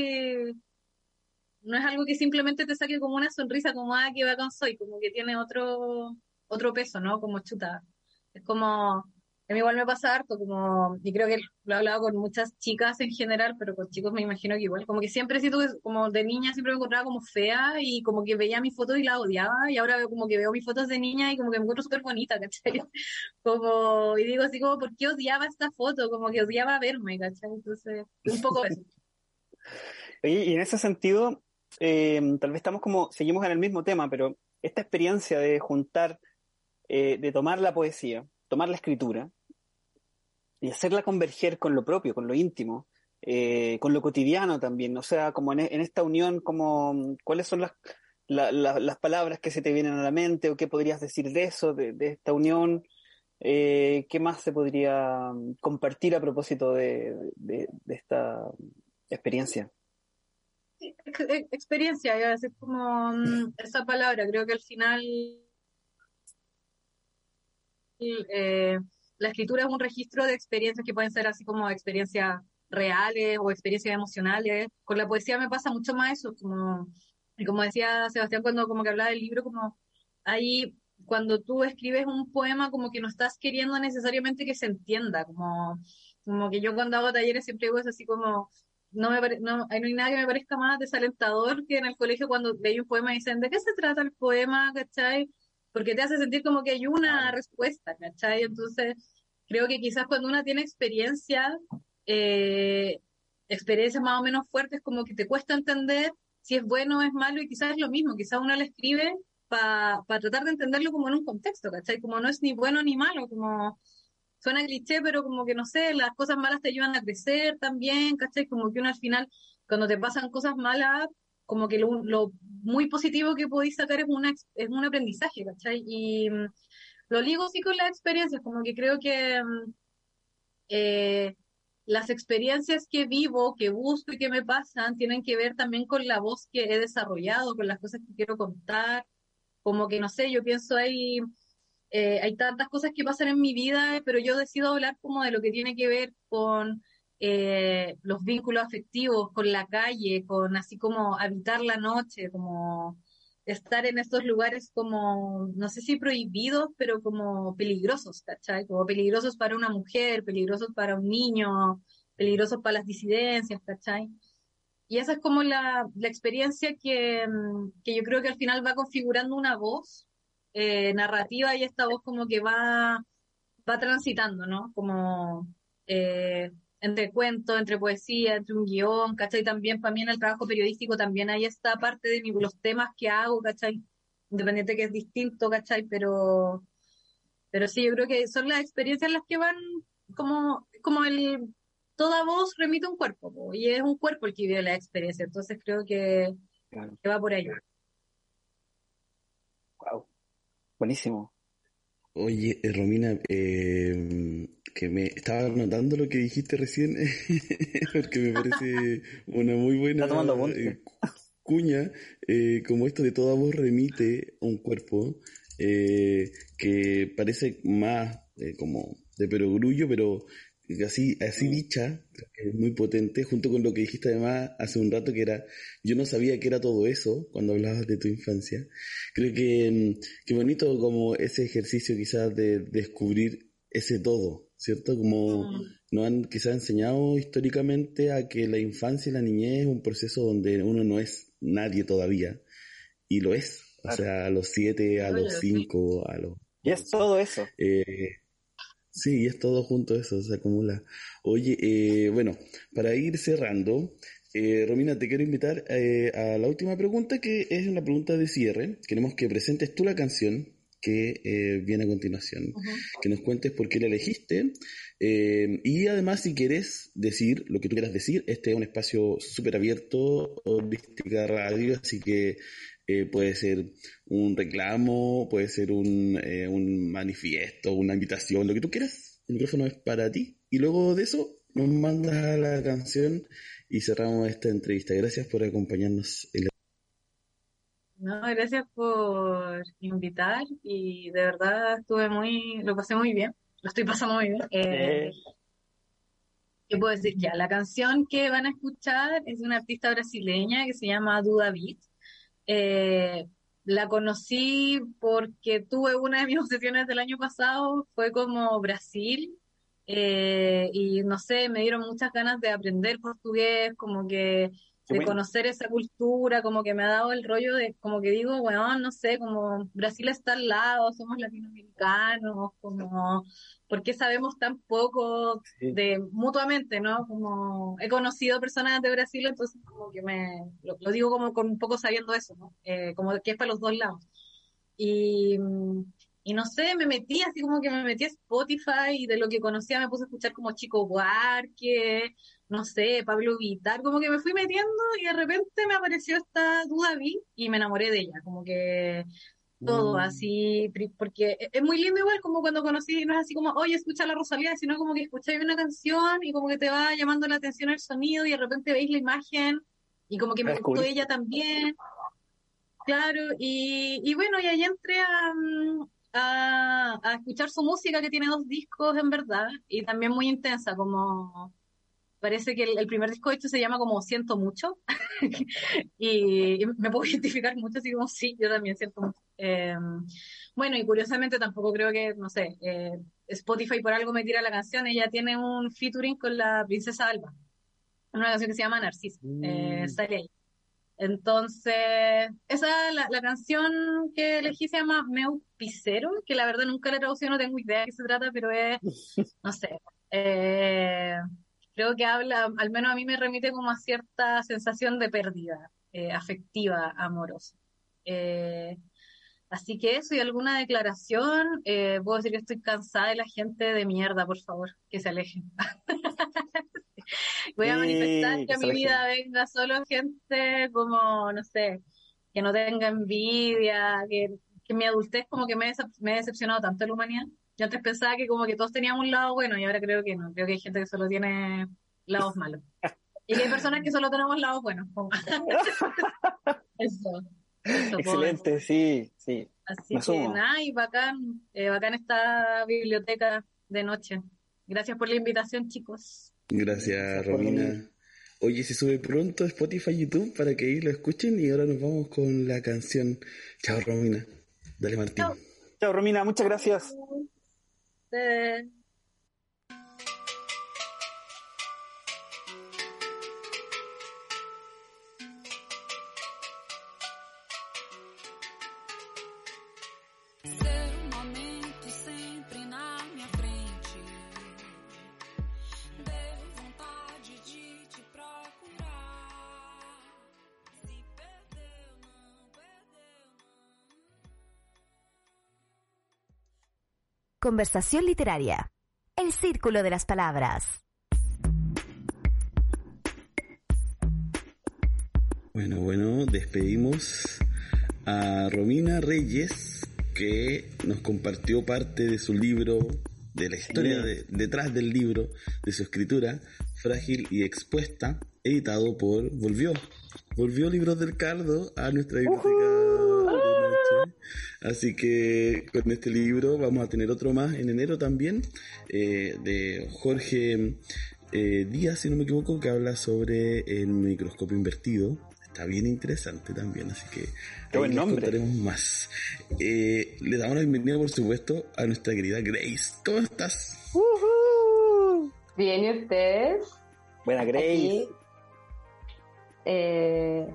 D: no es algo que simplemente te saque como una sonrisa, como, ah, que con soy, como que tiene otro, otro peso, ¿no? Como chuta. Es como, a mí igual me pasa harto, como, y creo que lo he hablado con muchas chicas en general, pero con chicos me imagino que igual, como que siempre siento que, como de niña siempre me encontraba como fea y como que veía mis fotos y la odiaba, y ahora veo como que veo mis fotos de niña y como que me encuentro súper bonita, ¿cachai? Como, y digo así como, ¿por qué odiaba esta foto? Como que odiaba verme, ¿cachai? Entonces, un poco eso.
C: y en ese sentido, eh, tal vez estamos como, seguimos en el mismo tema, pero esta experiencia de juntar, eh, de tomar la poesía, tomar la escritura, y hacerla converger con lo propio, con lo íntimo, eh, con lo cotidiano también. O sea, como en, esta unión, como, ¿cuáles son las, las palabras que se te vienen a la mente o qué podrías decir de eso, de, esta unión? Eh, ¿Qué más se podría compartir a propósito de, esta experiencia?
D: Experiencia, es como mm, esa palabra, creo que al final eh, la escritura es un registro de experiencias que pueden ser así como experiencias reales o experiencias emocionales. Con la poesía me pasa mucho más eso, como, como decía Sebastián cuando como que hablaba del libro, como ahí cuando tú escribes un poema como que no estás queriendo necesariamente que se entienda, como, como que yo cuando hago talleres siempre digo es así como, no, me no, no hay nada que me parezca más desalentador que en el colegio cuando leí un poema y dicen, ¿de qué se trata el poema? ¿Cachai? Porque te hace sentir como que hay una respuesta, ¿cachai? Entonces, creo que quizás cuando uno tiene experiencia, eh, experiencias más o menos fuertes, como que te cuesta entender si es bueno o es malo, y quizás es lo mismo, quizás uno le escribe para tratar de entenderlo como en un contexto, ¿cachai? Como no es ni bueno ni malo, como suena cliché, pero como que no sé, las cosas malas te ayudan a crecer también, ¿cachai? Como que uno al final, cuando te pasan cosas malas, como que lo, muy positivo que podéis sacar es, una, es un aprendizaje, ¿cachai? Y mm, lo ligo sí con las experiencias, como que creo que mm, eh, las experiencias que vivo, que busco y que me pasan, tienen que ver también con la voz que he desarrollado, con las cosas que quiero contar, como que no sé, yo pienso ahí, eh, hay tantas cosas que pasan en mi vida, pero yo decido hablar como de lo que tiene que ver con eh, los vínculos afectivos con la calle, con así como habitar la noche, como estar en estos lugares como, no sé si prohibidos, pero como peligrosos, ¿cachai? Como peligrosos para una mujer, peligrosos para un niño, peligrosos para las disidencias, ¿cachai? Y esa es como la, la experiencia que, mm, que, yo creo que al final va configurando una voz eh, narrativa y esta voz como que va, va transitando, ¿no? Como eh, entre cuentos, entre poesía, entre un guion, ¿cachai? También para mí en el trabajo periodístico también hay esta parte de los temas que hago, ¿cachai? Independiente que es distinto, ¿cachai? Pero, pero sí, yo creo que son las experiencias las que van como, como el, toda voz remite a un cuerpo, y es un cuerpo el que vive la experiencia, entonces creo que, que va por ahí.
C: Wow, buenísimo.
A: Oye, eh, Romina, eh, que me estaba notando lo que dijiste recién, porque me parece una muy buena eh, cuña, eh, como esto de toda voz remite a un cuerpo, eh, que parece más como de perogrullo, pero así, así dicha, es muy potente, junto con lo que dijiste además hace un rato, que era, yo no sabía que era todo eso cuando hablabas de tu infancia. Creo que, mm, qué bonito como ese ejercicio quizás de descubrir ese todo, ¿cierto? Como mm. nos han quizás enseñado históricamente a que la infancia y la niñez es un proceso donde uno no es nadie todavía, y lo es, o sea, a los siete, a los cinco, a los...
C: Y es todo eso.
A: Eh, sí, es todo junto eso, se acumula. Oye, eh, bueno, para ir cerrando, eh, Romina, te quiero invitar a la última pregunta, que es una pregunta de cierre. Queremos que presentes tú la canción que eh, viene a continuación. Que nos cuentes por qué la elegiste. Eh, y además, si quieres decir lo que tú quieras decir, este es un espacio súper abierto, holística radio, así que eh, puede ser un reclamo, puede ser un, un manifiesto, una invitación, lo que tú quieras. El micrófono es para ti. Y luego de eso, nos mandas la canción y cerramos esta entrevista. Gracias por acompañarnos. En
D: No, gracias por invitar y de verdad estuve muy, lo pasé muy bien, lo estoy pasando muy bien. Eh, ¿Qué puedo decir? Ya, la canción que van a escuchar es de una artista brasileña que se llama Duda Beat. Eh, la conocí porque tuve una de mis obsesiones del año pasado, fue como Brasil, eh, y no sé, me dieron muchas ganas de aprender portugués, como que de conocer esa cultura, como que me ha dado el rollo de, como que digo, bueno, no sé, como Brasil está al lado, somos latinoamericanos, como, ¿por qué sabemos tan poco de mutuamente, no? Como he conocido personas de Brasil, entonces como que me, lo, digo como con un poco sabiendo eso, ¿no? Eh, como que es para los dos lados. Y, y no sé, me metí así como que me metí a Spotify y de lo que conocía me puse a escuchar como Chico Buarque, no sé, Pablo Vitar, como que me fui metiendo y de repente me apareció esta duda vi y me enamoré de ella, como que todo mm. así, porque e, es muy lindo igual como cuando conocí, no es así como, oye, escucha la Rosalía, sino como que escucháis una canción y como que te va llamando la atención el sonido y de repente veis la imagen y como que me gustó ella también. Claro, y, y bueno, y ahí entré a, a, a escuchar su música que tiene dos discos en verdad y también muy intensa, como parece que el, primer disco de hecho se llama como Siento Mucho y, me puedo identificar mucho, así como sí, yo también siento mucho. Em, bueno, y curiosamente tampoco creo que, no sé, eh, Spotify por algo me tira la canción, ella tiene un featuring con la princesa Alba, una canción que se llama Narcisa, eh, mm. sale ahí. Entonces, esa, la, la canción que elegí se llama Meu Picero, que la verdad nunca la he traducido, no tengo idea de qué se trata, pero es, no sé, eh, creo que habla, al menos a mí me remite como a cierta sensación de pérdida eh, afectiva, amorosa. Eh, así que eso y alguna declaración, eh, puedo decir que estoy cansada de la gente de mierda, por favor, que se alejen. Voy a manifestar que a mi vida venga solo gente como, no sé, que no tenga envidia, que, que mi adultez como que me, me he decepcionado tanto de la humanidad yo antes pensaba que como que todos teníamos un lado bueno y ahora creo que no. Creo que hay gente que solo tiene lados malos. Y que hay personas que solo tenemos lados buenos. eso,
C: Excelente, sí, sí.
D: Así que nada, y bacán, eh, bacán esta biblioteca de noche. Gracias por la invitación, chicos.
A: Gracias, Romina. Oye, se sube pronto Spotify y YouTube para que ahí lo escuchen y ahora nos vamos con la canción. Chao, Romina. Dale, Martín.
C: Chao Romina. Muchas gracias.
B: 对 Conversación literaria. El círculo de las palabras.
A: Bueno, bueno, despedimos a Romina Reyes, que nos compartió parte de su libro, de la historia detrás del libro, de su escritura, Frágil y Expuesta, editado por Volvió. Volvió Libros del Cardo a nuestra biblioteca. Así que con este libro vamos a tener otro más en enero también, eh, de Jorge eh, Díaz, si no me equivoco, que habla sobre el microscopio invertido. Está bien interesante también, así que
C: Qué buen nombre.
A: contaremos más. Eh, le damos la bienvenida, por supuesto, a nuestra querida Grace. ¿Cómo estás?
E: Bien, ¿y ustedes?
C: Buena, Grace.
E: eh,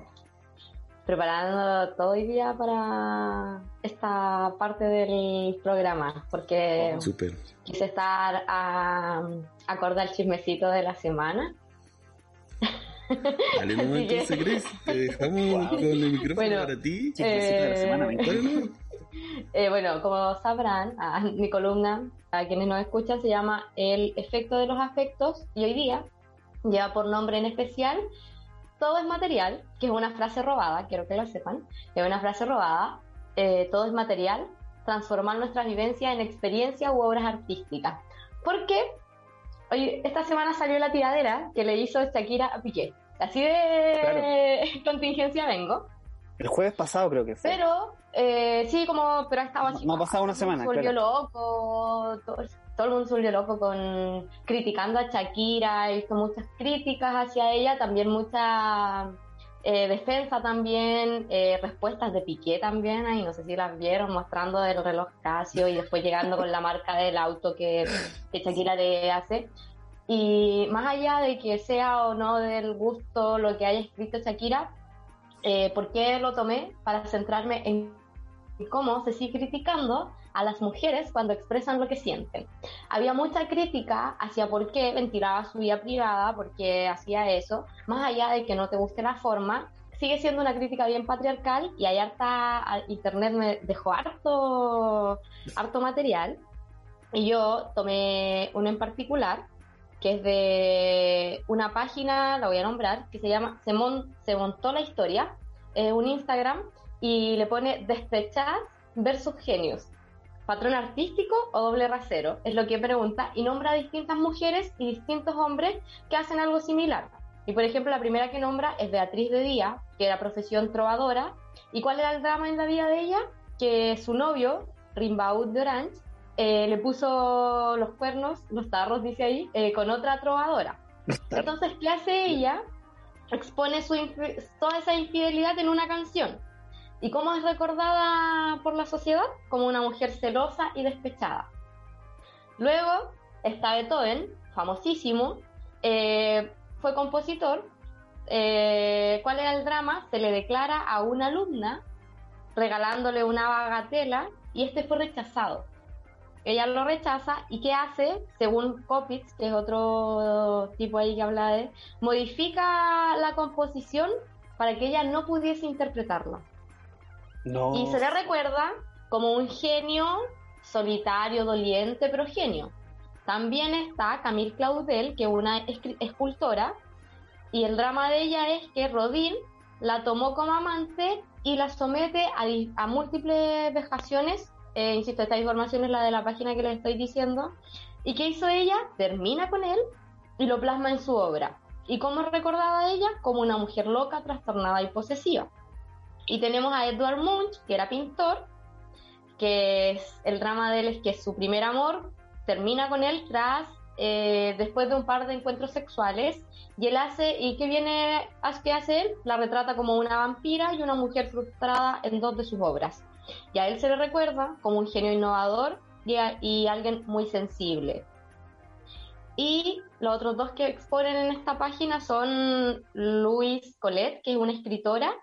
E: preparando todo el día para esta parte del programa, porque quise estar a, acorde al chismecito de la semana.
A: Dale nomás entonces, Grace, te dejamos con el micrófono para ti.
E: de la semana, eh, eh, bueno, como sabrán, a mi columna, a quienes nos escuchan, se llama El efecto de los afectos y hoy día lleva por nombre en especial todo es material, que es una frase robada, quiero que lo sepan, es una frase robada, eh, todo es material, transformar nuestras vivencias en experiencias u obras artísticas. Porque hoy, esta semana salió la tiradera que le hizo Shakira a Piqué. Así de contingencia vengo.
C: El jueves pasado creo que fue.
E: Pero, eh, sí, como, pero estaba
C: así. No, ha pasado una semana.
E: Se volvió loco, todo, todo, el mundo se volvió loco con criticando a Shakira, hizo muchas críticas hacia ella, también mucha eh, defensa también, eh, respuestas de Piqué también, ahí no sé si las vieron, mostrando el reloj Casio y después llegando con la marca del auto que, que Shakira le hace. Y más allá de que sea o no del gusto lo que haya escrito Shakira, eh, ¿por qué lo tomé? Para centrarme en cómo se sigue criticando a las mujeres cuando expresan lo que sienten. Había mucha crítica hacia por qué ventilaba su vida privada, por qué hacía eso, más allá de que no te guste la forma, sigue siendo una crítica bien patriarcal y hay harta, internet me dejó harto, harto material y yo tomé uno en particular que es de una página, la voy a nombrar, que se llama Se, montó la historia, es un Instagram, y le pone despechadas versus genios. Patrón artístico o doble rasero, es lo que pregunta, y nombra a distintas mujeres y distintos hombres que hacen algo similar. Y por ejemplo, la primera que nombra es Beatriz de Día, que era profesión trovadora. ¿Y cuál era el drama en la vida de ella? Que su novio, Rimbaud de Orange, eh, le puso los cuernos, los tarros, dice ahí, eh, con otra trovadora. Entonces, ¿qué hace ella? Expone su toda esa infidelidad en una canción. ¿Y cómo es recordada por la sociedad? Como una mujer celosa y despechada. Luego está Beethoven, famosísimo, eh, fue compositor. ¿Cuál era el drama? Se le declara a una alumna regalándole una bagatela y este fue rechazado ella lo rechaza y ¿qué hace? Según Kopitz, que es otro tipo ahí que habla de, modifica la composición para que ella no pudiese interpretarla. Y se le recuerda como un genio solitario, doliente, pero genio. También está Camille Claudel, que es una escultora, y el drama de ella es que Rodin la tomó como amante y la somete a, múltiples vejaciones eh, insisto, esta información es la de la página que les estoy diciendo. ¿Y qué hizo ella? Termina con él y lo plasma en su obra. ¿Y cómo es recordada ella? Como una mujer loca, trastornada y posesiva. Y tenemos a Edward Munch, que era pintor, que es el drama de él es que su primer amor termina con él tras eh, después de un par de encuentros sexuales. Y él hace y qué viene qué hace él la retrata como una vampira y una mujer frustrada en dos de sus obras. Y a él se le recuerda como un genio innovador y, alguien muy sensible. Y los otros dos que exponen en esta página son Louise Colette, que es una escritora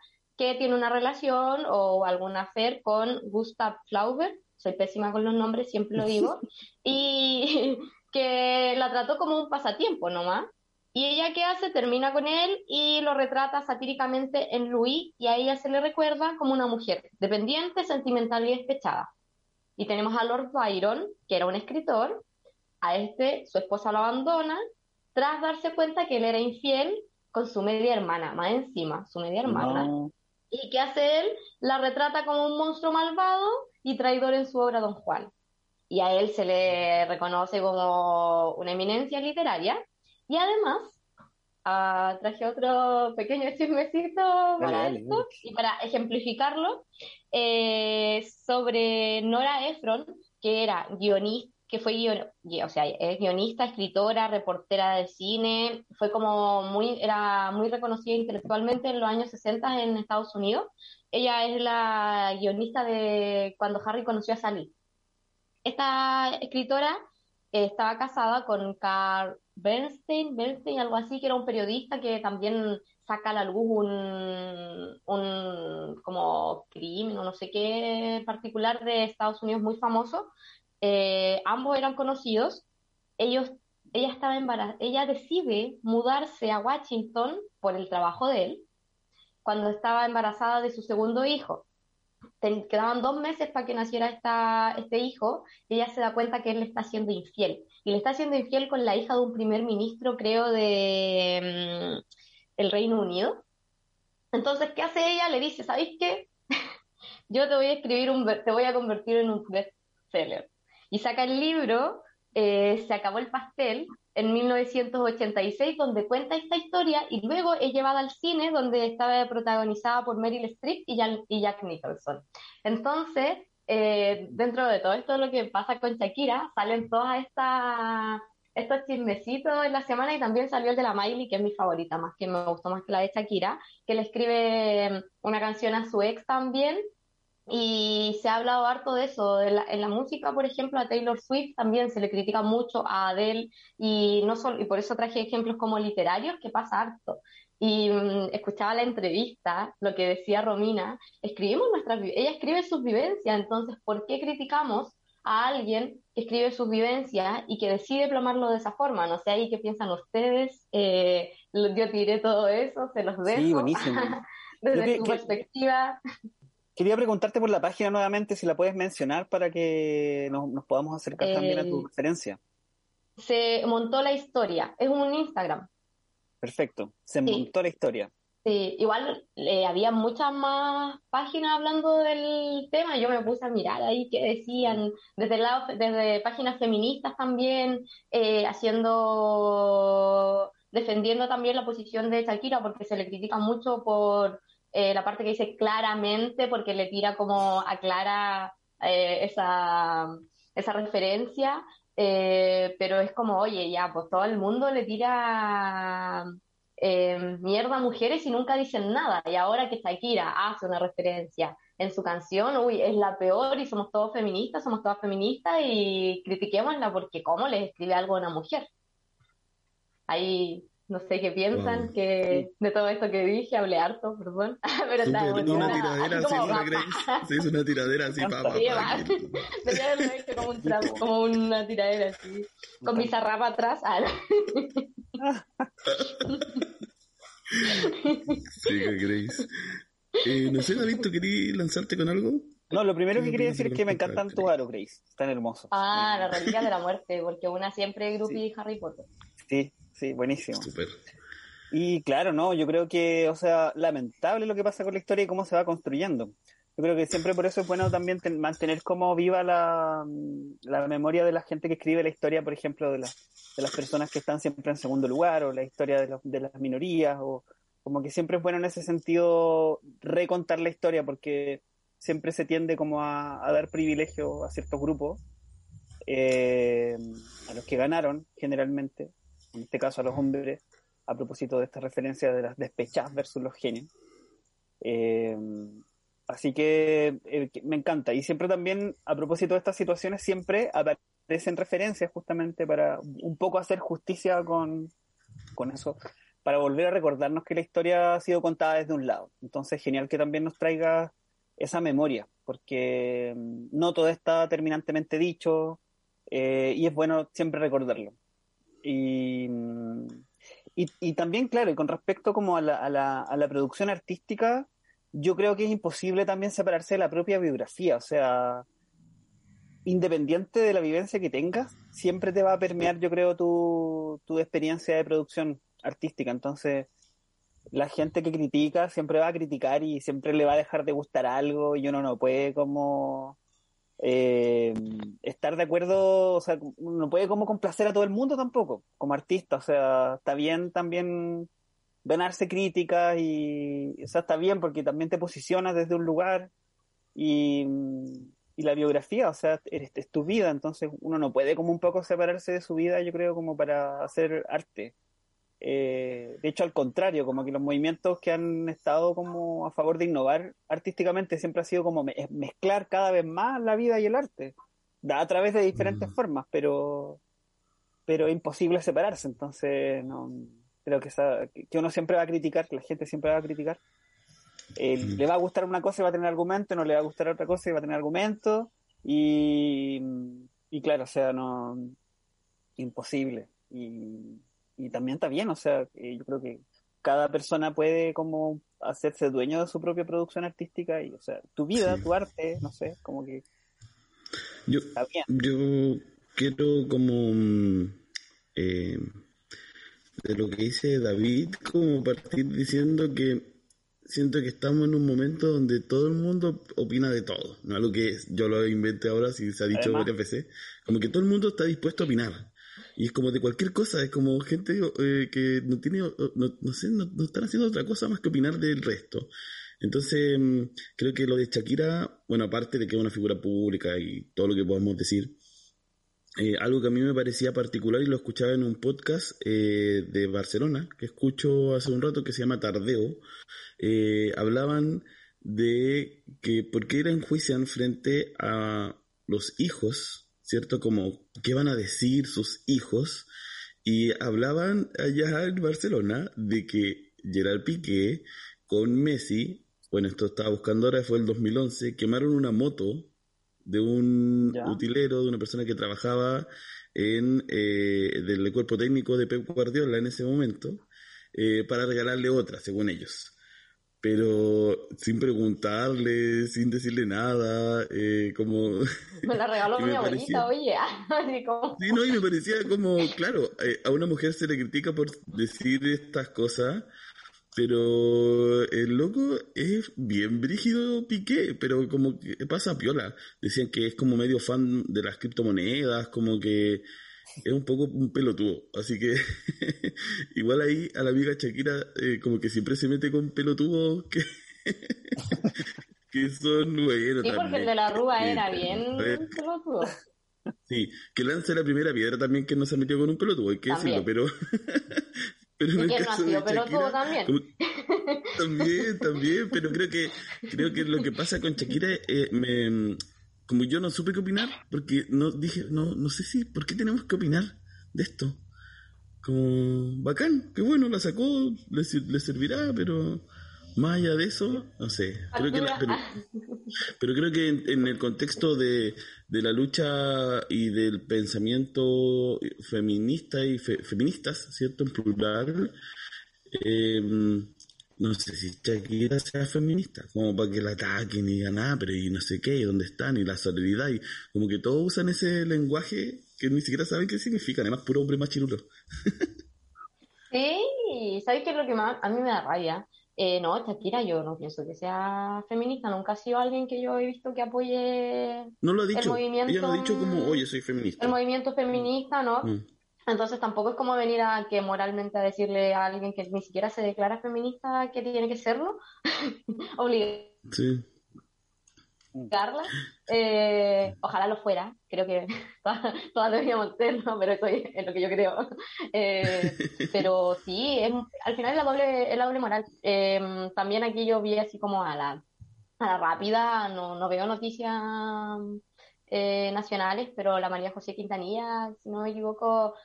E: que tiene una relación o algún afer con Gustav Flaubert, soy pésima con los nombres, siempre lo digo, y que la trató como un pasatiempo nomás, y ella qué hace? Termina con él y lo retrata satíricamente en Louis y a ella se le recuerda como una mujer dependiente, sentimental y despechada. Y tenemos a Lord Byron, que era un escritor, a este su esposa lo abandona tras darse cuenta que él era infiel con su media hermana, más encima, su media hermana. ¿Y qué hace él? La retrata como un monstruo malvado y traidor en su obra Don Juan. Y a él se le reconoce como una eminencia literaria y además, ah, traje otro pequeño chismecito para esto y para ejemplificarlo eh, sobre Nora Ephron, que era guionista, que fue o sea, es guionista, escritora, reportera de cine, fue como muy, era muy reconocida intelectualmente en los años 60 en Estados Unidos. Ella es la guionista de cuando Harry conoció a Sally. Esta escritora eh, estaba casada con Carl Bernstein, Bernstein, algo así, que era un periodista que también saca a la luz un, un como crimen o no sé qué particular de Estados Unidos muy famoso. Eh, ambos eran conocidos. Ellos, ella estaba embarazada, ella decide mudarse a Washington por el trabajo de él cuando estaba embarazada de su segundo hijo quedaban dos meses para que naciera esta, este hijo, y ella se da cuenta que él le está siendo infiel. Y le está siendo infiel con la hija de un primer ministro, creo, de mm, el Reino Unido. Entonces, ¿qué hace ella? Le dice, ¿sabéis qué? Yo te voy a escribir un, te voy a convertir en un bestseller. Y saca el libro, eh, Se acabó el pastel, en 1986, donde cuenta esta historia y luego es llevada al cine, donde estaba protagonizada por Meryl Streep y Jack Nicholson. Entonces, eh, dentro de todo esto lo que pasa con Shakira, salen todas estas estos chismecitos en la semana y también salió el de la Miley, que es mi favorita, más que me gustó más que la de Shakira, que le escribe una canción a su ex también, y se ha hablado harto de eso. En la, música, por ejemplo, a Taylor Swift también se le critica mucho a Adele y no solo, y por eso traje ejemplos como literarios que pasa harto. Y mm, escuchaba la entrevista, lo que decía Romina, escribimos nuestras ella escribe sus vivencias, entonces ¿por qué criticamos a alguien que escribe sus vivencias y que decide plomarlo de esa forma? No sé ahí qué piensan ustedes. Eh, yo tiré todo eso, se los dejo.
C: Sí, buenísimo.
E: Desde su perspectiva.
C: Quería preguntarte por la página nuevamente si la puedes mencionar para que nos, podamos acercar también a tu referencia.
E: Se montó la historia, es un Instagram.
C: Perfecto, se montó la historia.
E: Sí, igual eh, había muchas más páginas hablando del tema, yo me puse a mirar ahí qué decían, desde lado, desde páginas feministas también, eh, haciendo, defendiendo también la posición de Shakira, porque se le critica mucho por eh, la parte que dice claramente, porque le tira como aclara eh, esa, esa referencia, eh, pero es como, oye, ya, pues todo el mundo le tira mierda a mujeres y nunca dicen nada, y ahora que Shakira hace una referencia en su canción, uy, es la peor y somos todos feministas, somos todas feministas y critiquémosla porque cómo les escribe algo a una mujer. Ahí no sé qué piensan que de todo esto que dije, hablé harto, perdón. Pero está
A: bueno. Una tiradera así, una Grace. Se hizo una tiradera así, papá. Sí,
E: Debería haberlo hecho como, un trapo, como una tiradera así, con mi zarrapa atrás. Ah,
A: sí, Grace. Eh, no sé, David, ¿tú querías lanzarte con algo?
C: No, lo primero que quería decir es que me encantan tus aros, Grace. Están hermosos.
E: Ah, la reliquia de la muerte, porque una siempre es sí. Harry Potter.
C: Sí, Sí, buenísimo. Y claro, no, yo creo que, o sea, lamentable lo que pasa con la historia y cómo se va construyendo. Yo creo que siempre por eso es bueno también mantener como viva la, memoria de la gente que escribe la historia, por ejemplo, de, de las personas que están siempre en segundo lugar, o la historia de, de las minorías, o como que siempre es bueno en ese sentido recontar la historia, porque siempre se tiende como a, dar privilegio a ciertos grupos, eh, a los que ganaron generalmente, en este caso a los hombres, a propósito de esta referencia de las despechas versus los genios. Eh, así que eh, me encanta. Y siempre también, a propósito de estas situaciones, siempre aparecen referencias justamente para un poco hacer justicia con, con eso, para volver a recordarnos que la historia ha sido contada desde un lado. Entonces, genial que también nos traiga esa memoria, porque mm, no todo está terminantemente dicho eh, y es bueno siempre recordarlo. Y, y, también, claro, y con respecto como a la, a, la, a la producción artística, yo creo que es imposible también separarse de la propia biografía, o sea, independiente de la vivencia que tengas, siempre te va a permear, yo creo, tu, tu experiencia de producción artística. Entonces, la gente que critica siempre va a criticar y siempre le va a dejar de gustar algo y uno no puede como eh, estar de acuerdo, o sea, no puede como complacer a todo el mundo tampoco, como artista, o sea, está bien también ganarse críticas y, o sea, está bien porque también te posicionas desde un lugar y, y la biografía, o sea, es, es tu vida, entonces uno no puede como un poco separarse de su vida, yo creo, como para hacer arte. Eh, de hecho, al contrario, como que los movimientos que han estado como a favor de innovar artísticamente siempre ha sido como mezclar cada vez más la vida y el arte, a través de diferentes mm. formas, pero pero imposible separarse. Entonces, no, creo que, que uno siempre va a criticar, que la gente siempre va a criticar. Eh, mm. Le va a gustar una cosa y va a tener argumento, no le va a gustar otra cosa y va a tener argumento. Y, y claro, o sea, no imposible. Y y también está bien, o sea, eh, yo creo que cada persona puede como hacerse dueño de su propia producción artística y, o sea, tu vida, tu arte, no sé, como que
A: yo, Yo quiero como mm, eh, de lo que dice David, como partir diciendo que siento que estamos en un momento donde todo el mundo opina de todo, no lo que yo lo inventé ahora, si se ha dicho varias veces, como que todo el mundo está dispuesto a opinar Y es como de cualquier cosa, es como gente eh, que no tiene, no, sé, no, están haciendo otra cosa más que opinar del resto. Entonces, mm, creo que lo de Shakira, bueno, aparte de que es una figura pública y todo lo que podemos decir, eh, algo que a mí me parecía particular y lo escuchaba en un podcast eh, de Barcelona, que escucho hace un rato, que se llama Tardeo, hablaban de que por qué la enjuician frente a los hijos, ¿cierto? Como qué van a decir sus hijos. Y hablaban allá en Barcelona de que Gerard Piqué con Messi, bueno, esto estaba buscando ahora, fue el 2011, quemaron una moto de un utilero, de una persona que trabajaba en eh, del cuerpo técnico de Pep Guardiola en ese momento, eh, para regalarle otra, según ellos pero sin preguntarle, sin decirle nada, eh, como...
E: Me la regaló mi abuelita, oye,
A: así como... Sí, no, y me parecía como, claro, eh, a una mujer se le critica por decir estas cosas, pero el loco es bien brígido Piqué, pero como que pasa piola. Decían que es como medio fan de las criptomonedas, como que es un poco un pelotudo. Así que igual ahí a la amiga Shakira eh, como que siempre se mete con pelotudos que, que son
E: buenos. Sí, porque el de la Rúa era bien pelotudo.
A: Sí, que lanza la primera piedra también que no se metió con un pelotudo, hay que decirlo, pero...
E: pero en el caso de Shakira, también.
A: también, también, pero creo que creo que lo que pasa con Shakira eh, me como yo no supe qué opinar, porque no dije, no, no sé si, ¿por qué tenemos que opinar de esto? Como, bacán, qué bueno, la sacó, le, servirá, pero más allá de eso, no sé. Creo que pero, creo que en, el contexto de, de, la lucha y del pensamiento feminista y feministas, ¿cierto? En plural, eh, no sé si Shakira sea feminista, como para que la ataquen y digan, ah, pero y no sé qué, y dónde están, y la solidaridad, y como que todos usan ese lenguaje que ni siquiera saben qué significa, además puro hombre más chirulo.
E: sí, ¿sabes qué es lo que más a mí me da rabia? Eh, no, Shakira yo no pienso que sea feminista, nunca ha sido alguien que yo he visto que apoye
A: no lo ha dicho, movimiento, ella lo ha dicho como, oye, soy feminista.
E: El movimiento feminista, ¿no? Mm. Entonces tampoco es como venir a que moralmente a decirle a alguien que ni siquiera se declara feminista que tiene que serlo, obligarla. Sí. Eh, ojalá lo fuera, creo que todas, deberíamos serlo, pero eso es lo que yo creo. Eh, pero sí, al final es la doble, es la doble moral. Em, también aquí yo vi así como a la, a la rápida, no, no veo noticias eh, nacionales, pero la María José Quintanilla, si no me equivoco,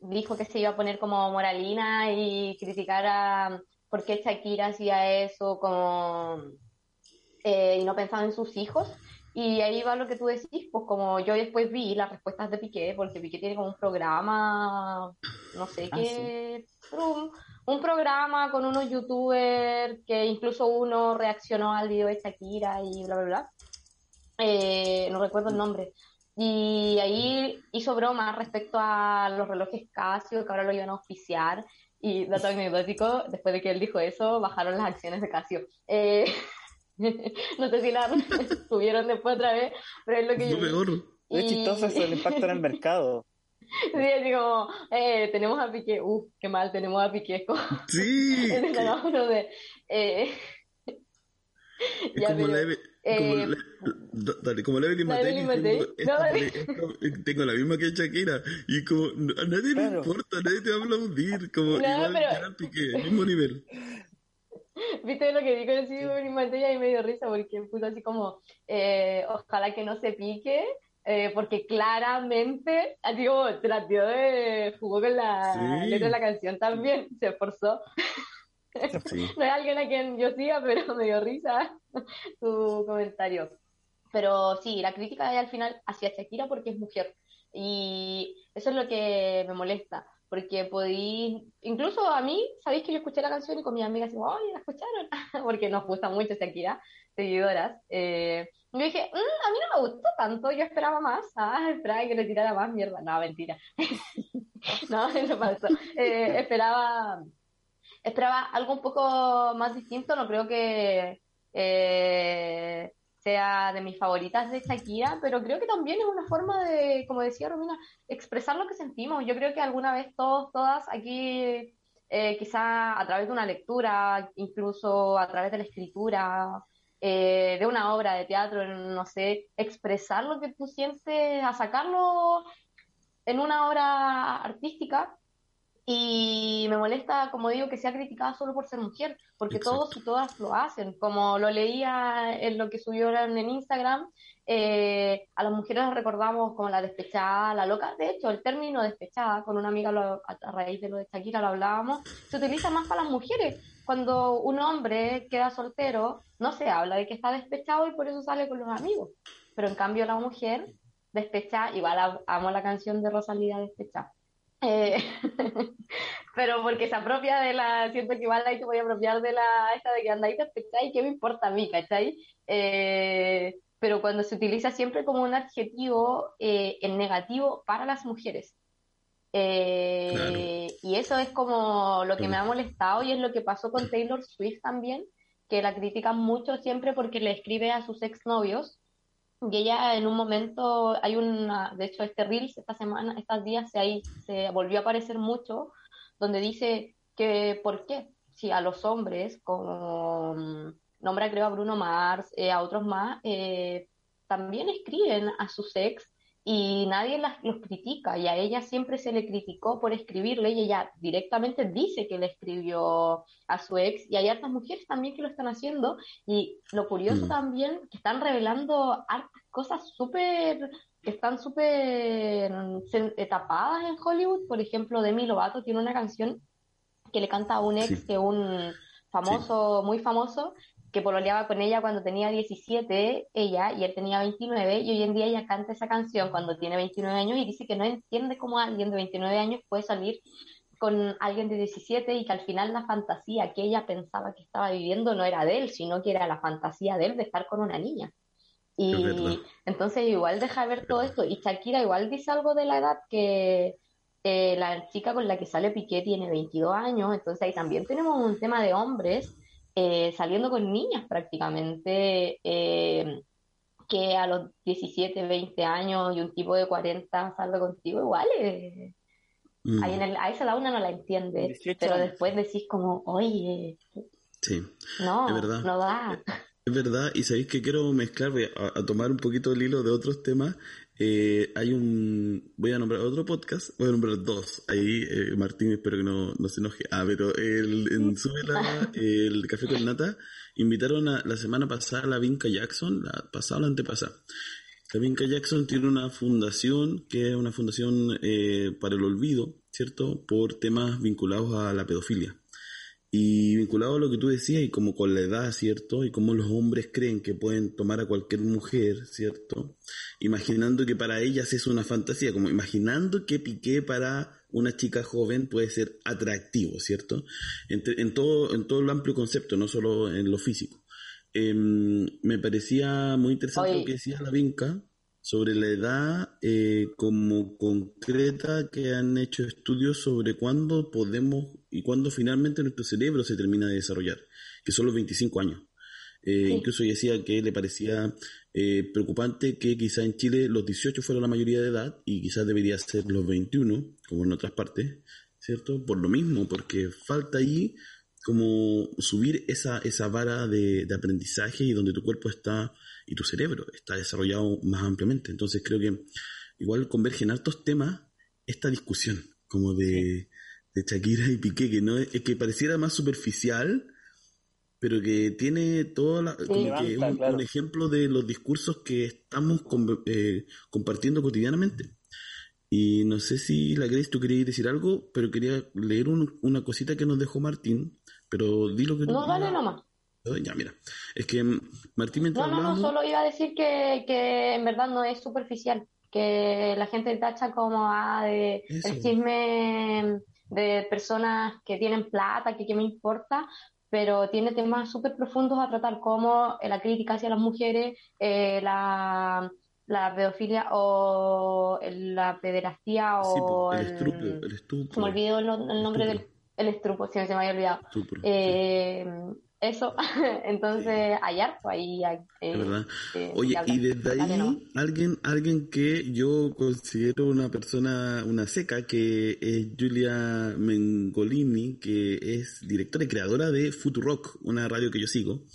E: dijo que se iba a poner como moralina y criticar a por qué Shakira hacía eso como eh, y no pensaba en sus hijos. Y ahí va lo que tú decís, pues como yo después vi las respuestas de Piqué, porque Piqué tiene como un programa, no sé ah, qué, un, programa con unos youtubers que incluso uno reaccionó al video de Shakira y bla, bla, bla. Eh, no recuerdo el nombre, y ahí hizo broma respecto a los relojes Casio, que ahora lo iban a auspiciar. Y dato anecdótico, después de que él dijo eso, bajaron las acciones de Casio. Eh, no sé si la subieron después otra vez, pero es lo que yo...
C: Es chistoso eso, el impacto en el mercado.
E: Sí, así como, eh, tenemos a Piqué, uff, qué mal, tenemos a Piqué.
A: Sí.
E: eh,
A: ya, como pero, eh, como, dale, como la Evelyn Matei, tengo, tengo, la misma que Shakira, y como a nadie le importa, nadie te va a aplaudir, como no, igual pero... Piqué, mismo nivel.
E: ¿Viste lo que dijo el Evelyn Matei? Y me dio risa porque puso así como, eh, ojalá que no se pique, eh, porque claramente, así como trató de, jugó con la letra de la canción también, se esforzó. no es alguien a quien yo siga, pero me dio risa tu comentario. Pero sí, la crítica es al final hacia Shakira porque es mujer. Y eso es lo que me molesta. Porque podí, incluso a mí, sabéis que yo escuché la canción y con mis amigas digo, ¡ay, la escucharon! porque nos gusta mucho Shakira, seguidoras. Eh, yo dije, mm, a mí no me gustó tanto, yo esperaba más. Ah, esperaba que le tirara más mierda. No, mentira. no, eso pasó. Eh, esperaba esperaba algo un poco más distinto, no creo que eh, sea de mis favoritas de Shakira, pero creo que también es una forma de, como decía Romina, expresar lo que sentimos. Yo creo que alguna vez todos, todas aquí, eh, quizá a través de una lectura, incluso a través de la escritura, eh, de una obra de teatro, no sé, expresar lo que tú sientes, a sacarlo en una obra artística, y me molesta, como digo, que sea criticada solo por ser mujer, porque todos y todas lo hacen. Como lo leía en lo que subió en Instagram, eh, a las mujeres las recordamos como la despechada, la loca. De hecho, el término despechada, con una amiga a raíz de lo de Shakira lo hablábamos, se utiliza más para las mujeres. Cuando un hombre queda soltero, no se habla de que está despechado y por eso sale con los amigos. Pero en cambio la mujer despechada, igual amo la canción de Rosalía despechada eh, pero porque se apropia de la, siento que igual ahí te voy a apropiar de la, esta de que andáis ¿cachai? ¿Qué me importa a mí, cachai? Eh, pero cuando se utiliza siempre como un adjetivo eh, en negativo para las mujeres. Y eso es como lo que me ha molestado y es lo que pasó con Taylor Swift también, que la critican mucho siempre porque le escribe a sus exnovios y ella en un momento, hay una, de hecho este Reels esta semana, estos días se, ahí, se volvió a aparecer mucho, donde dice que por qué, si a los hombres, como mm, nombra creo a Bruno Mars, eh, a otros más, eh, también escriben a sus ex y nadie las, los critica y a ella siempre se le criticó por escribirle y ella directamente dice que le escribió a su ex y hay hartas mujeres también que lo están haciendo y lo curioso mm. también que están revelando hartas cosas súper que están súper tapadas en Hollywood. Por ejemplo Demi Lovato tiene una canción que le canta a un ex que un famoso muy famoso que pololeaba con ella cuando tenía 17, ella, y él tenía 29, y hoy en día ella canta esa canción cuando tiene 29 años y dice que no entiende cómo alguien de 29 años puede salir con alguien de 17 y que al final la fantasía que ella pensaba que estaba viviendo no era de él, sino que era la fantasía de él de estar con una niña. Y entonces igual deja ver todo esto. Y Shakira igual dice algo de la edad que eh, la chica con la que sale Piqué tiene 22 años, entonces ahí también tenemos un tema de hombres eh, saliendo con niñas prácticamente, eh, que a los 17, 20 años y un tipo de 40 salga contigo, igual mm. ahí en el, a esa la una no la entiende, pero después decís como, oye,
A: sí,
E: no, no da.
A: Es verdad, y sabéis que quiero mezclar, voy a, tomar un poquito el hilo de otros temas eh, hay un, voy a nombrar otro podcast, voy a nombrar dos. Ahí, eh, Martín, espero que no, no se enoje. Ah, pero el, en Súbela, el Café con Nata, invitaron a, la semana pasada a la Vinca Jackson, la pasada o la antepasada. La Vinca Jackson tiene una fundación, que es una fundación eh, para el olvido, ¿cierto? Por temas vinculados a la pedofilia. Y vinculado a lo que tú decías, y como con la edad, ¿cierto? Y como los hombres creen que pueden tomar a cualquier mujer, ¿cierto? Imaginando que para ellas es una fantasía, como imaginando que Piqué para una chica joven puede ser atractivo, ¿cierto? En, todo, en todo el amplio concepto, no solo en lo físico. Em, me parecía muy interesante lo que decía la Vinca, sobre la edad eh, como concreta que han hecho estudios sobre cuándo podemos y cuándo finalmente nuestro cerebro se termina de desarrollar, que son los 25 años. Eh, incluso decía que le parecía eh, preocupante que quizá en Chile los 18 fuera la mayoría de edad y quizás debería ser los 21, como en otras partes, ¿cierto? Por lo mismo, porque falta ahí como subir esa, esa vara de, de aprendizaje y donde tu cuerpo está y tu cerebro está desarrollado más ampliamente. Entonces creo que igual convergen altos temas esta discusión como de, de Shakira y Piqué, que no es, que pareciera más superficial, pero que tiene toda la, como que un, ejemplo de los discursos que estamos eh, compartiendo cotidianamente. Y no sé si la Grace tú querías decir algo, pero quería leer una cosita que nos dejó Martín, pero di lo que
E: No, dale nomás.
A: Ya, mira. Es que mm, Martín mientras
E: No, no, no, solo iba a decir que, que en verdad no es superficial, que la gente tacha como ah, de el chisme de personas que tienen plata, que qué me importa, pero tiene temas súper profundos a tratar como la crítica hacia las mujeres, eh, la, la pedofilia o la pederastía o
A: el, el, el estupro.
E: Se me olvidó el, nombre del el estrupo, si me se me había olvidado.
A: Eh,
E: eso, entonces hay harto ahí.
A: Eh, verdad. Oye, y desde ahí, alguien, alguien que yo considero una persona, una seca, que es Julia Mengolini, que es directora y creadora de Futurock, una radio que yo sigo.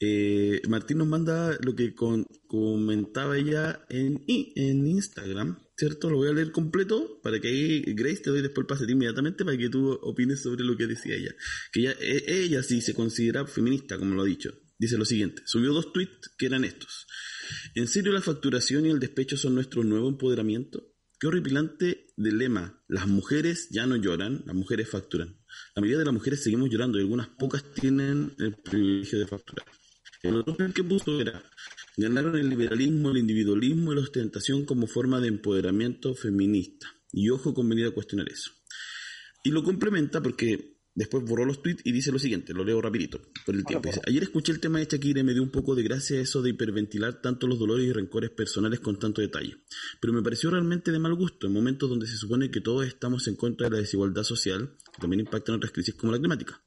A: Eh, Martín nos manda lo que comentaba ella en, en Instagram, ¿cierto? Lo voy a leer completo para que ahí, Grace, te doy después el pase inmediatamente para que tú opines sobre lo que decía ella. Que ella, e, ella sí se considera feminista, como lo ha dicho. Dice lo siguiente, subió dos tweets que eran estos. ¿En serio la facturación y el despecho son nuestro nuevo empoderamiento? Qué horripilante dilema. Las mujeres ya no lloran, las mujeres facturan. La mayoría de las mujeres seguimos llorando y algunas pocas tienen el privilegio de facturar. El otro que puso era, ganaron el liberalismo, el individualismo y la ostentación como forma de empoderamiento feminista. Y ojo con venir a cuestionar eso. Y lo complementa porque Después borró los tweets y dice lo siguiente, lo leo rapidito por el tiempo. Ayer escuché el tema de Shakira y me dio un poco de gracia eso de hiperventilar tanto los dolores y rencores personales con tanto detalle. Pero me pareció realmente de mal gusto en momentos donde se supone que todos estamos en contra de la desigualdad social, que también impacta en otras crisis como la climática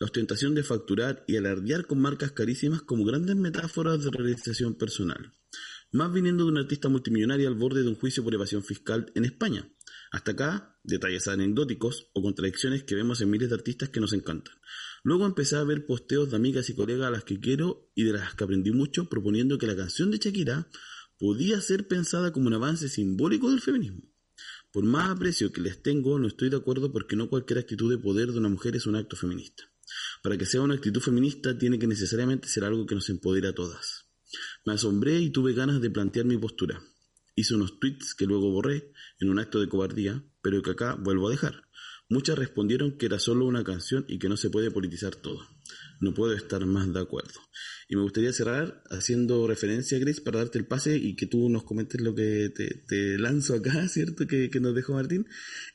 A: la ostentación de facturar y alardear con marcas carísimas como grandes metáforas de realización personal. Más viniendo de un artista multimillonario al borde de un juicio por evasión fiscal en España. Hasta acá, detalles anecdóticos o contradicciones que vemos en miles de artistas que nos encantan. Luego empecé a ver posteos de amigas y colegas a las que quiero y de las que aprendí mucho proponiendo que la canción de Shakira podía ser pensada como un avance simbólico del feminismo. Por más aprecio que les tengo, no estoy de acuerdo porque no cualquier actitud de poder de una mujer es un acto feminista. Para que sea una actitud feminista tiene que necesariamente ser algo que nos empodere a todas. Me asombré y tuve ganas de plantear mi postura. Hice unos tweets que luego borré en un acto de cobardía, pero que acá vuelvo a dejar. Muchas respondieron que era solo una canción y que no se puede politizar todo. No puedo estar más de acuerdo. Y me gustaría cerrar haciendo referencia, Gris, para darte el pase y que tú nos comentes lo que te, lanzo acá, ¿cierto? Que, nos dejó Martín.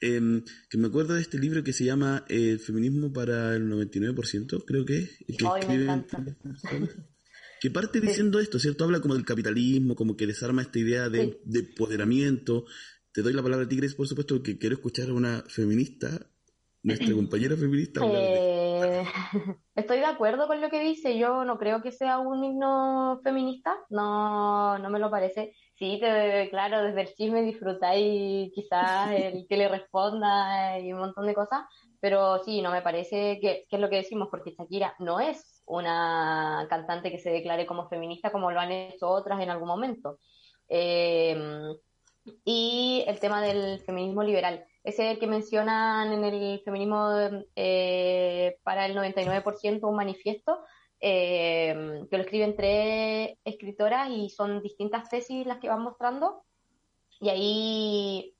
A: Em, que me acuerdo de este libro que se llama El feminismo para el 99%, creo que que que parte diciendo esto, ¿cierto? Habla como del capitalismo, como que desarma esta idea de, de empoderamiento. Te doy la palabra a ti, Grace, por supuesto, porque quiero escuchar a una feminista nuestra compañera feminista.
E: Eh, estoy de acuerdo con lo que dice. Yo no creo que sea un himno feminista. No, no me lo parece. Sí, te, claro, desde el chisme disfrutáis quizás el que le responda y un montón de cosas. Pero sí, no me parece que, que es lo que decimos, porque Shakira no es una cantante que se declare como feminista como lo han hecho otras en algún momento. Eh, y el tema del feminismo liberal ese que mencionan en el feminismo eh, para el 99%, un manifiesto, eh, que lo escriben tres escritoras y son distintas tesis las que van mostrando. Y ahí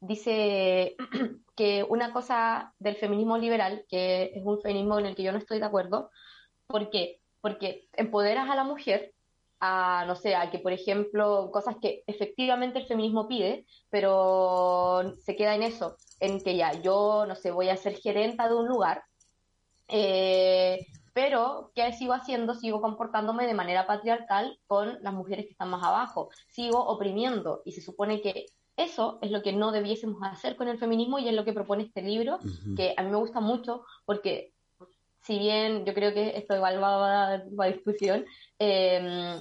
E: dice que una cosa del feminismo liberal, que es un feminismo en el que yo no estoy de acuerdo, ¿por qué? Porque empoderas a la mujer a, no sé, a que, por ejemplo, cosas que efectivamente el feminismo pide, pero se queda en eso, en que ya yo, no sé, voy a ser gerenta de un lugar, eh, pero ¿qué sigo haciendo? Sigo comportándome de manera patriarcal con las mujeres que están más abajo, sigo oprimiendo. Y se supone que eso es lo que no debiésemos hacer con el feminismo y es lo que propone este libro, que a mí me gusta mucho porque si bien yo creo que esto igual va a, discusión, em,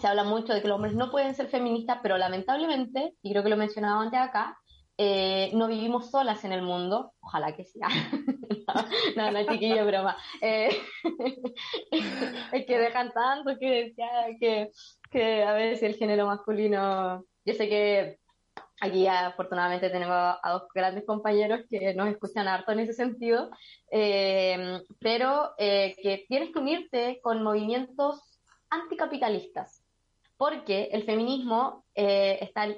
E: se habla mucho de que los hombres no pueden ser feministas, pero lamentablemente, y creo que lo mencionaba antes acá, eh, no vivimos solas en el mundo, ojalá que sea. no, no, chiquillo, broma. Eh, es que dejan tanto que que, que a veces el género masculino, yo sé que Aquí afortunadamente tenemos a dos grandes compañeros que nos escuchan harto en ese sentido, eh, pero eh, que tienes que unirte con movimientos anticapitalistas, porque el feminismo eh, está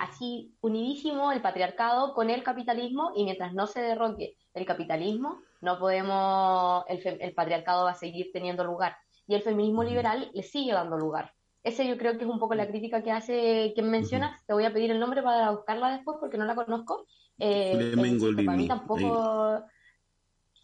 E: así unidísimo, el patriarcado, con el capitalismo, y mientras no se derroque el capitalismo, no podemos, el, el patriarcado va a seguir teniendo lugar, y el feminismo liberal le sigue dando lugar. Ese yo creo que es un poco la crítica que hace quien mencionas. Te voy a pedir el nombre para buscarla después porque no la conozco. Eh, para mí tampoco...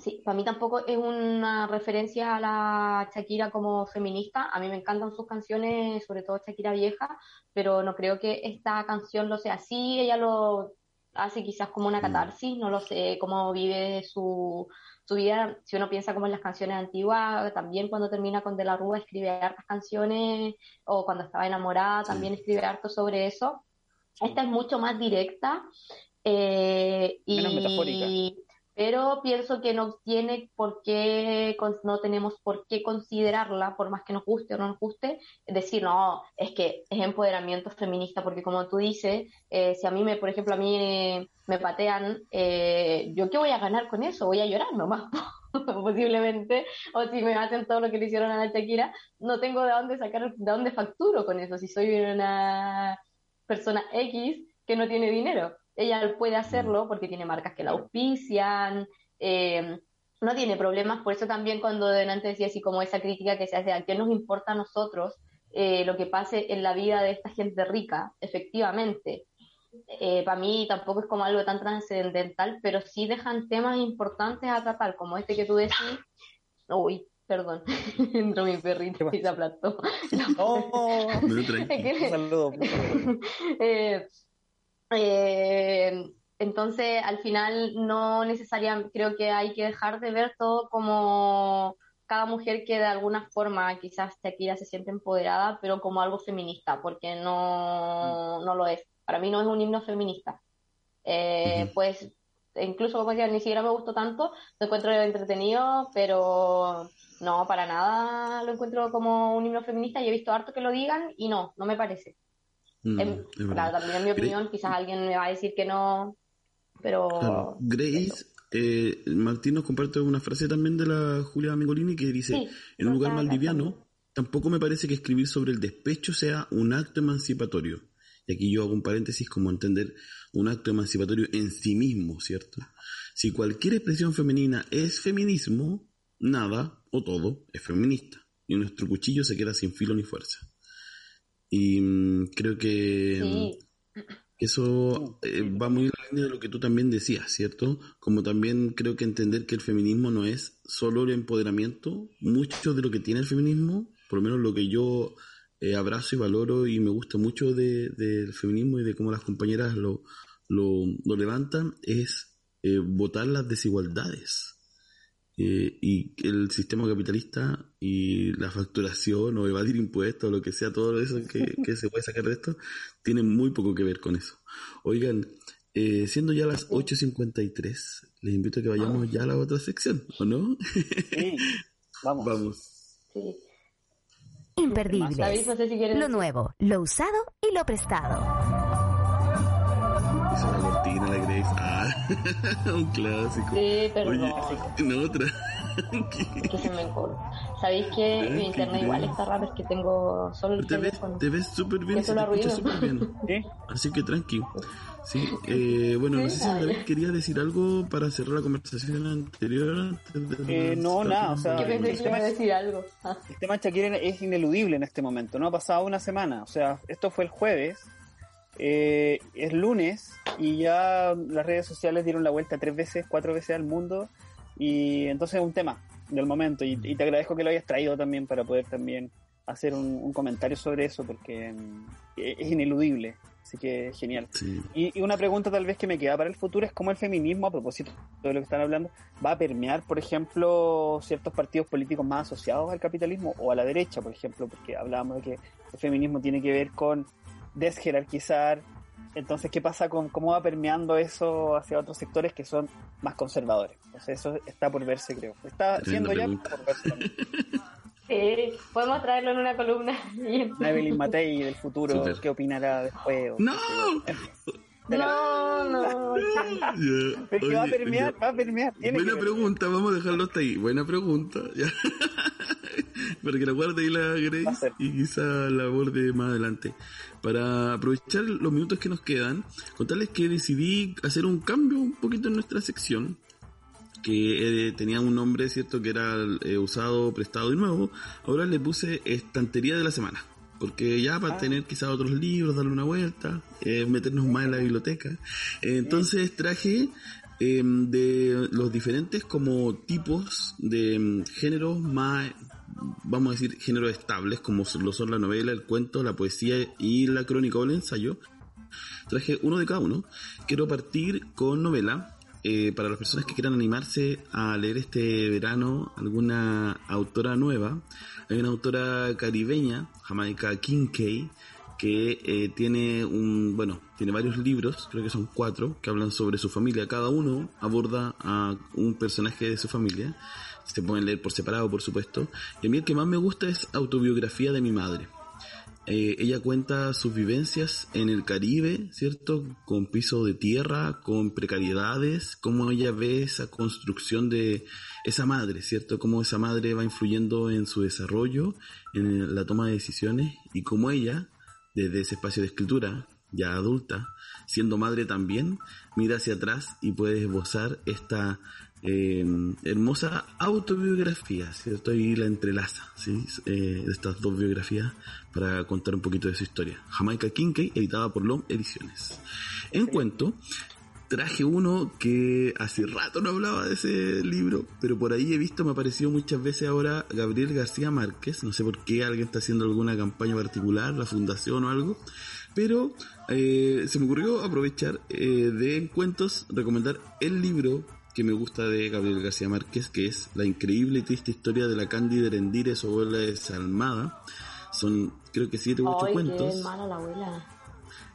E: Sí, para mí tampoco es una referencia a la Shakira como feminista. A mí me encantan sus canciones, sobre todo Shakira vieja, pero no creo que esta canción lo sea así. Ella lo hace quizás como una mm. catarsis, no lo sé, cómo vive su, su vida, si uno piensa como en las canciones antiguas, también cuando termina con De la Rúa escribe hartas canciones, o cuando estaba enamorada también escribe harto sobre eso. Esta es mucho más directa. Eh, y, metafórica pero pienso que no tiene por qué, no tenemos por qué considerarla, por más que nos guste o no nos guste, decir, no, es que es empoderamiento feminista, porque como tú dices, eh, si a mí, me, por ejemplo, a mí me patean, eh, ¿yo qué voy a ganar con eso? Voy a llorar nomás, posiblemente, o si me hacen todo lo que le hicieron a la Shakira, no tengo de dónde sacar, de dónde facturo con eso, si soy una persona X que no tiene dinero ella puede hacerlo porque tiene marcas que la auspician, eh, no tiene problemas, por eso también cuando delante decía así como esa crítica que se hace a qué nos importa a nosotros eh, lo que pase en la vida de esta gente rica, efectivamente. Eh, para mí tampoco es como algo tan trascendental, pero sí dejan temas importantes a tratar, como este que tú decís. Uy, perdón, entró mi perrito y se aplastó.
C: No,
E: saludo. Eh, entonces, al final, no necesariamente, creo que hay que dejar de ver todo como cada mujer que de alguna forma quizás Shakira se siente empoderada, pero como algo feminista, porque no, mm. no lo es. Para mí no es un himno feminista. Eh, pues incluso como decía, ni siquiera me gustó tanto, lo encuentro entretenido, pero no, para nada lo encuentro como un himno feminista y he visto harto que lo digan y no, no me parece. Mm, claro, también en mi opinión, quizás alguien me va a decir que no, pero...
A: Grace, eh, Martín nos comparte una frase también de la Julia Mingolini que dice, en un lugar maldiviano, tampoco me parece que escribir sobre el despecho sea un acto emancipatorio. Y aquí yo hago un paréntesis como entender un acto emancipatorio en sí mismo, ¿cierto? Si cualquier expresión femenina es feminismo, nada o todo es feminista. Y nuestro cuchillo se queda sin filo ni fuerza. Y mm, creo que mm, eso eh, va muy en la línea de lo que tú también decías, ¿cierto? Como también creo que entender que el feminismo no es solo el empoderamiento, mucho de lo que tiene el feminismo, por lo menos lo que yo eh, abrazo y valoro y me gusta mucho del feminismo y de cómo las compañeras lo, lo, levantan, es eh, votar las desigualdades. Eh, y el sistema capitalista y la facturación o evadir impuestos o lo que sea, todo eso que, se puede sacar de esto, tiene muy poco que ver con eso. Oigan, eh, siendo ya las 8.53, les invito a que vayamos ya a la otra sección, ¿o no?
C: Sí, vamos.
A: vamos.
B: Imperdible. Lo nuevo, lo usado y lo prestado
A: la cortina, la Grace. Ah, un clásico.
E: Sí, perdón.
A: no, otra.
E: que se me ¿Sabéis que mi internet igual está raro? Es que tengo solo el
A: te teléfono. Ves, te ves súper bien, se te súper bien. Así que tranqui. Sí, eh, bueno, no sé si David quería decir algo para cerrar la conversación anterior.
C: eh, no, nada, o sea,
E: el, tema, decir algo.
C: Ah. el tema Shakira es ineludible en este momento, no ha pasado una semana, o sea, esto fue el jueves, eh, es lunes y ya las redes sociales dieron la vuelta tres veces, cuatro veces al mundo y entonces es un tema del momento y, te agradezco que lo hayas traído también para poder también hacer un, comentario sobre eso porque mm, es ineludible, así que genial. Y, una pregunta tal vez que me queda para el futuro es cómo el feminismo, a propósito de lo que están hablando, va a permear, por ejemplo, ciertos partidos políticos más asociados al capitalismo o a la derecha, por ejemplo, porque hablábamos de que el feminismo tiene que ver con desjerarquizar. Entonces, ¿qué pasa con cómo va permeando eso hacia otros sectores que son más conservadores? Entonces, eso está por verse, creo. Está siendo ya por verse
E: Sí, podemos traerlo en una columna.
C: Evelyn Matei del futuro, ¿qué opinará después?
A: ¡No!
E: No, no.
C: Pero va a permear, va a permear.
A: buena pregunta, vamos a dejarlo hasta ahí. Buena pregunta. Para que la guarde y la Grace y quizá la aborde más adelante. Para aprovechar los minutos que nos quedan, contarles que decidí hacer un cambio un poquito en nuestra sección que eh, tenía un nombre, cierto, que era eh, usado, prestado y nuevo, ahora le puse estantería de la semana porque ya para ah. tener quizás otros libros, darle una vuelta, eh, meternos más en la biblioteca. entonces traje em, de los diferentes como tipos de em, géneros más, vamos a decir, géneros estables, como lo son la novela, el cuento, la poesía y la crónica o el ensayo, Traje uno de cada uno. Quiero partir con novela. Eh, para las personas que quieran animarse a leer este verano alguna autora nueva, hay una autora caribeña, Jamaica Kincaid, que eh, tiene un, bueno, tiene varios libros, creo que son cuatro, que hablan sobre su familia. Cada uno aborda a un personaje de su familia. Se pueden leer por separado, por supuesto. Y a mí el que más me gusta es Autobiografía de mi madre. Eh, ella cuenta sus vivencias en el Caribe, ¿cierto? Con piso de tierra, con precariedades, cómo ella ve esa construcción de esa madre, ¿cierto? Cómo esa madre va influyendo en su desarrollo, en la toma de decisiones y cómo ella, desde ese espacio de escritura, ya adulta, siendo madre también, mira hacia atrás y puede esbozar esta eh, hermosa autobiografía, ¿cierto? Y la entrelaza, ¿sí? Eh, estas dos biografías para contar un poquito de su historia. Jamaica Kincaid, editada por LOM Ediciones. En cuento, traje uno que hace rato no hablaba de ese libro, pero por ahí he visto, me ha aparecido muchas veces ahora Gabriel García Márquez, no sé por qué alguien está haciendo alguna campaña particular, la fundación o algo, pero eh, se me ocurrió aprovechar eh, de cuentos, recomendar el libro que me gusta de Gabriel García Márquez, que es la increíble y triste historia de la Cándida Erendire, su abuela desalmada. Son, creo que siete u ocho cuentos.
E: Qué mala la abuela.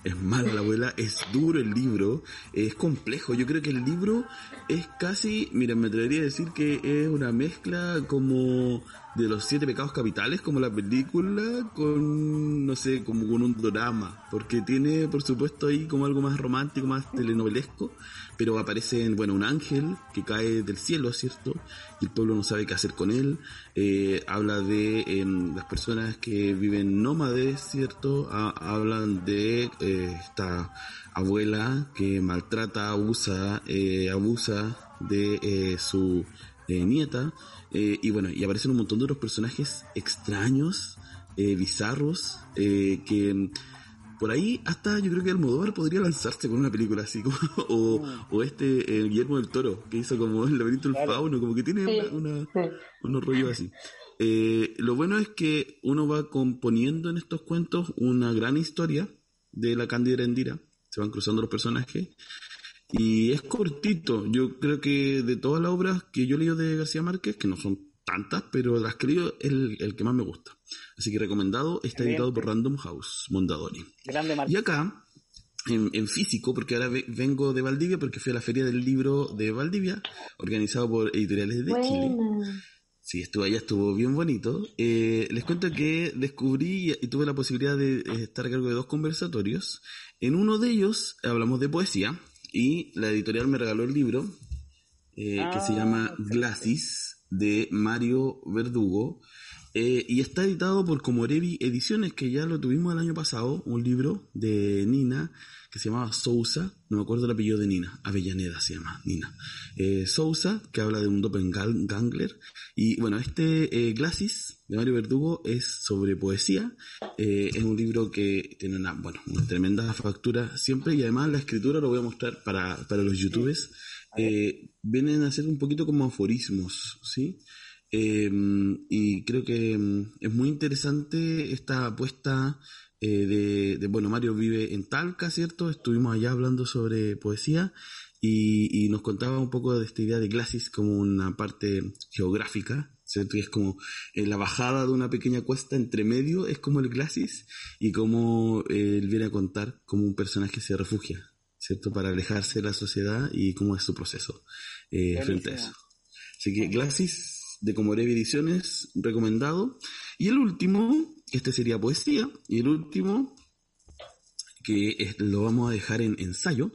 A: Es mala la abuela, es duro el libro, es complejo. Yo creo que el libro es casi, mira, me atrevería a decir que es una mezcla como de los siete pecados capitales, como la película, con, no sé, como con un drama, porque tiene, por supuesto, ahí como algo más romántico, más telenovelesco, pero aparece, bueno, un ángel que cae del cielo, ¿cierto? Y el pueblo no sabe qué hacer con él. Eh, habla de em, las personas que viven nómades, ¿cierto? hablan de eh, esta abuela que maltrata, abusa, eh, abusa de su nieta. y bueno, y aparecen un montón de otros personajes extraños, bizarros, que por ahí hasta yo creo que Almodóvar podría lanzarse con una película así, como, o, mm. o este Guillermo del Toro, que hizo como El laberinto del fauno, como que tiene una, unos rollos así. Eh, lo bueno es que uno va componiendo en estos cuentos una gran historia de la Cándida Endira, se van cruzando los personajes, y es cortito, yo creo que de todas las obras que yo leído de García Márquez, que no son tantas, pero las que es el, el que más me gusta. Así que recomendado, está editado por Random House, Mondadori. y acá, en, físico, porque ahora vengo de Valdivia, porque fui a la feria del libro de Valdivia, organizado por Editoriales de Chile. Sí, estuve allá, estuvo bien bonito. Eh, les cuento que descubrí y tuve la posibilidad de eh, estar a cargo de dos conversatorios. En uno de ellos hablamos de poesía y la editorial me regaló el libro eh, que se llama ah, Glacis de Mario Verdugo. Eh, y está editado por Comorevi Ediciones, que ya lo tuvimos el año pasado, un libro de Nina que se llamaba Sousa, no me acuerdo el apellido de Nina, Avellaneda se llama Nina. Eh, Sousa, que habla de un doppelganger. Y bueno, este eh, Glacis de Mario Verdugo es sobre poesía. Eh, es un libro que tiene una, bueno, una tremenda factura siempre y además la escritura lo voy a mostrar para, para los youtubers eh, vienen a ser un poquito como aforismos, ¿sí? Eh, y creo que mm, es muy interesante esta apuesta eh, de, bueno, Mario vive en Talca, ¿cierto? Estuvimos allá hablando sobre poesía y, nos contaba un poco de esta idea de Glacis como una parte geográfica, ¿cierto? Y es como la bajada de una pequeña cuesta entre medio, es como el Glacis y como él viene a contar como un personaje se refugia, ¿cierto? Para alejarse de la sociedad y cómo es su proceso eh, frente a eso. Así que Glacis de Comorevi Ediciones, recomendado. Y el último, este sería poesía, y el último, que lo vamos a dejar en ensayo,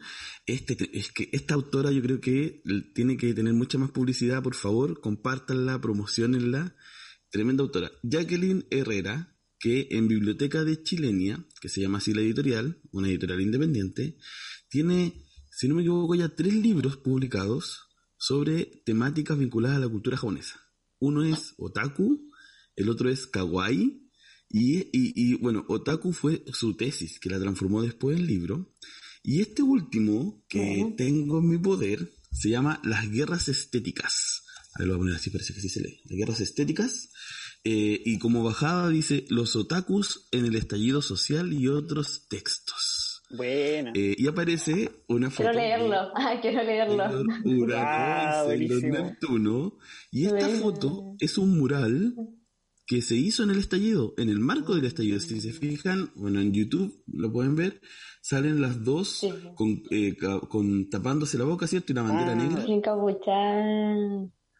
A: este, es que esta autora yo creo que tiene que tener mucha más publicidad, por favor, compártanla, promocionenla. Tremenda autora. Jacqueline Herrera, que en Biblioteca de Chilenia, que se llama así la editorial, una editorial independiente, tiene, si no me equivoco, ya tres libros publicados sobre temáticas vinculadas a la cultura japonesa. Uno es otaku, el otro es kawaii, y, bueno, otaku fue su tesis, que la transformó después en libro. Y este último que tengo en mi poder se llama Las guerras estéticas. A ver, lo voy a poner así, parece que sí se lee. Las guerras estéticas. Eh, y como bajada dice, los otakus en el estallido social y otros textos. Buena. Eh, y aparece una foto.
E: Quiero leerlo, quiero leerlo.
A: Huracán ah, Neptuno. Y esta foto es un mural que se hizo en el estallido, en el marco del estallido. Si se fijan, bueno, en YouTube lo pueden ver, salen las dos con, eh, con, tapándose la boca, ¿cierto? Y la bandera ah, negra.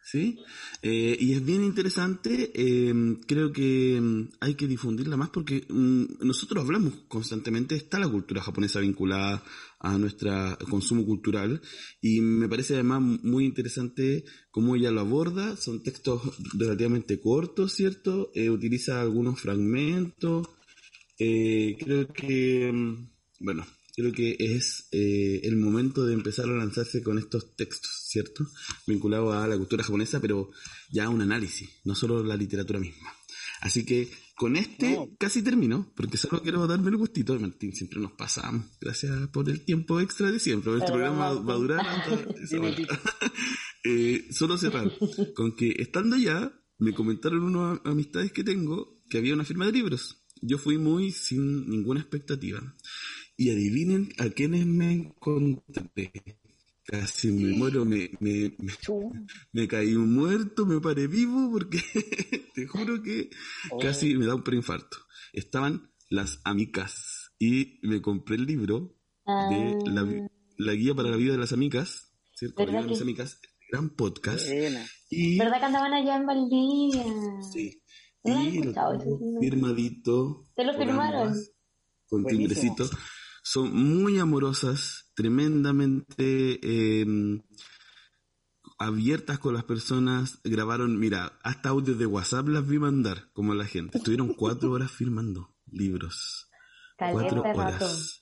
A: ¿Sí? Eh, y es bien interesante, em, creo que em, hay que difundirla más porque mm, nosotros hablamos constantemente, está la cultura japonesa vinculada a nuestro consumo cultural y me parece además muy interesante cómo ella lo aborda, son textos relativamente cortos, ¿cierto? Eh, utiliza algunos fragmentos, eh, creo que, em, bueno, creo que es eh, el momento de empezar a lanzarse con estos textos, ¿cierto? Vinculados a la cultura japonesa, pero ya un análisis, no solo la literatura misma. Así que con este casi termino, porque solo quiero darme el gustito. Martín, siempre nos pasamos. Gracias por el tiempo extra de siempre. Este programa va, a durar eh, solo cerrar con que estando allá, me comentaron unas amistades que tengo que había una firma de libros. Yo fui muy sin ninguna expectativa. Y adivinen a quiénes me encontré. Casi me muero, me, me, me, caí muerto, me paré vivo porque te juro que oh. casi me da un preinfarto. Estaban las amigas y me compré el libro de la, ah. la, guía para la vida de las amigas, ¿cierto? La de las amigas, gran podcast.
E: Y, ¿Verdad que andaban allá en Valdivia?
A: Sí. y firmadito.
E: ¿Te lo firmaron?
A: con timbrecito son muy amorosas, tremendamente em, abiertas con las personas. Grabaron, mira, hasta audios de WhatsApp las vi mandar, como la gente. Estuvieron cuatro horas firmando libros. cuatro horas.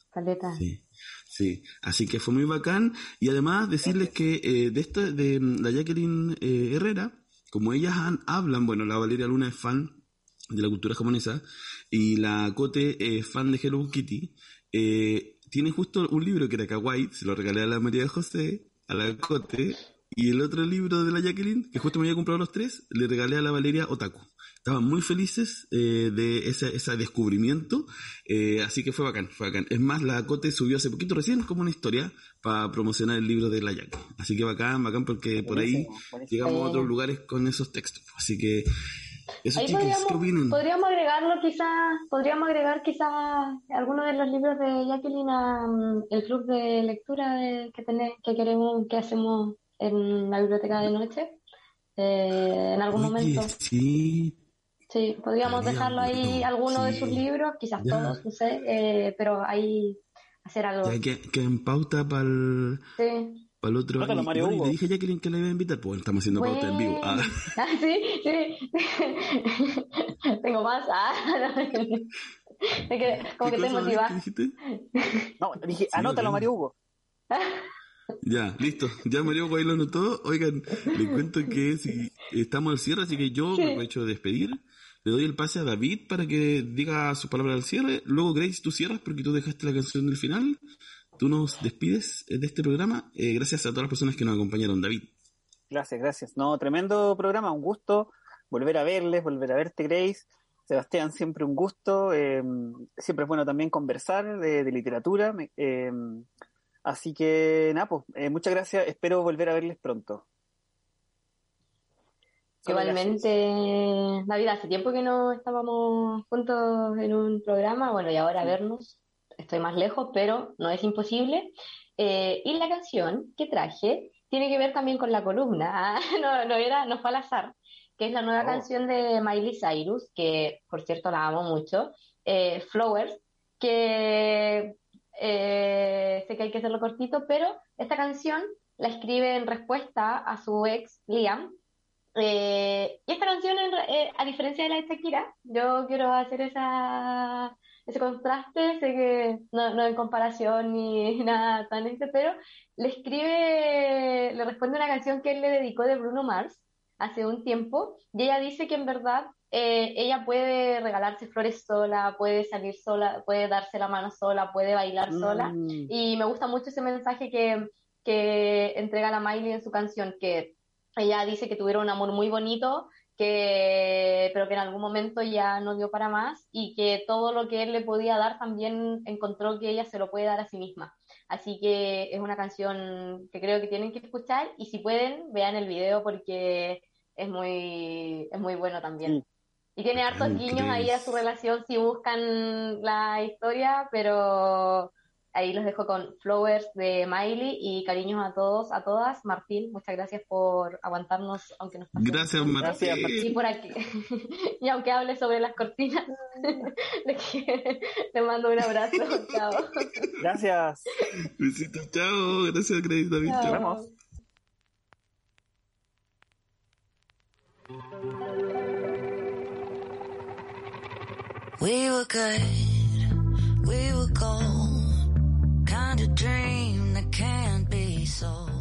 A: Sí. Sí, así que fue muy bacán. Y además decirles que eh, de esto, de la Jacqueline eh, Herrera, como ellas hablan, bueno, la Valeria Luna es fan de la cultura japonesa y la Cote es fan de Hello Kitty, eh, tiene justo un libro que era Kawaii, se lo regalé a la María José, a la Cote, y el otro libro de la Jacqueline, que justo me había comprado los tres, le regalé a la Valeria Otaku. Estaban muy felices eh, de ese, ese descubrimiento, eh, así que fue bacán, fue bacán. Es más, la Cote subió hace poquito recién como una historia para promocionar el libro de la Jacqueline. Así que bacán, bacán, porque por ahí llegamos a otros lugares con esos textos. Así que
E: Ahí podríamos, agregarlo quizás, podríamos agregar quizás algunos de los libros de Jacqueline a mm, el club de lectura que tenés, que queremos, que hacemos en la biblioteca de noche, eh, en algún momento.
A: Sí.
E: Sí, podríamos dejarlo ahí, alguno de sus libros, quizás todos, no sé, eh, pero ahí hacer algo.
A: que, que en pauta para el...
E: Sí
A: para el otro año. Mario Hugo. Le dije a Jacqueline que le iba a invitar, pues estamos haciendo pauta en vivo.
E: Ah. ah. sí, sí. tengo más. Ah, como que te motiva. ¿Qué dijiste?
C: No, dije, anótalo, Mario Hugo.
A: Ya, listo. Ya Mario Hugo ahí lo anotó. Oigan, le cuento que si estamos al cierre, así que yo me voy a despedir. Le doy el pase a David para que diga su palabra al cierre. Luego, Grace, tú cierras porque tú dejaste la canción del final tú nos despides de este programa. Eh, gracias a todas las personas que nos acompañaron, David.
C: Gracias, gracias. No, tremendo programa, un gusto volver a verles, volver a verte, Grace. Sebastián, siempre un gusto. Em, siempre es bueno también conversar de, literatura. Em, así que, nada, pues, eh, muchas gracias. Espero volver a verles pronto.
E: Igualmente, David, hace tiempo que no estábamos juntos en un programa, bueno, y ahora vernos estoy más lejos, pero no es imposible. Eh, y la canción que traje tiene que ver también con la columna, no, no, era, no fue al azar, que es la nueva oh. canción de Miley Cyrus, que por cierto la amo mucho, eh, Flowers, que eh, sé que hay que hacerlo cortito, pero esta canción la escribe en respuesta a su ex Liam. y esta canción, a diferencia de la de Shakira, yo quiero hacer esa ese contraste, sé que no, no en comparación ni nada tan este, pero le escribe, le responde una canción que él le dedicó de Bruno Mars hace un tiempo, y ella dice que en verdad eh, ella puede regalarse flores sola, puede salir sola, puede darse la mano sola, puede bailar sola, mm. y me gusta mucho ese mensaje que, que entrega la Miley en su canción, que ella dice que tuvieron un amor muy bonito, que, pero que en algún momento ya no dio para más y que todo lo que él le podía dar también encontró que ella se lo puede dar a sí misma. Así que es una canción que creo que tienen que escuchar y si pueden, vean el video porque es muy, es muy bueno también. Y tiene hartos guiños ahí a su relación si buscan la historia, pero ahí los dejo con Flowers de Miley y cariños a todos, a todas. Martín, muchas gracias por aguantarnos, aunque nos
F: pase. Gracias, Martín.
E: Y por aquí. y aunque hable sobre las cortinas, le, mando un abrazo. Chao.
C: Gracias.
F: Besitos, chao. Gracias, Grace David. Nos vemos. We were good, we were gold, kind of dream that can't be sold.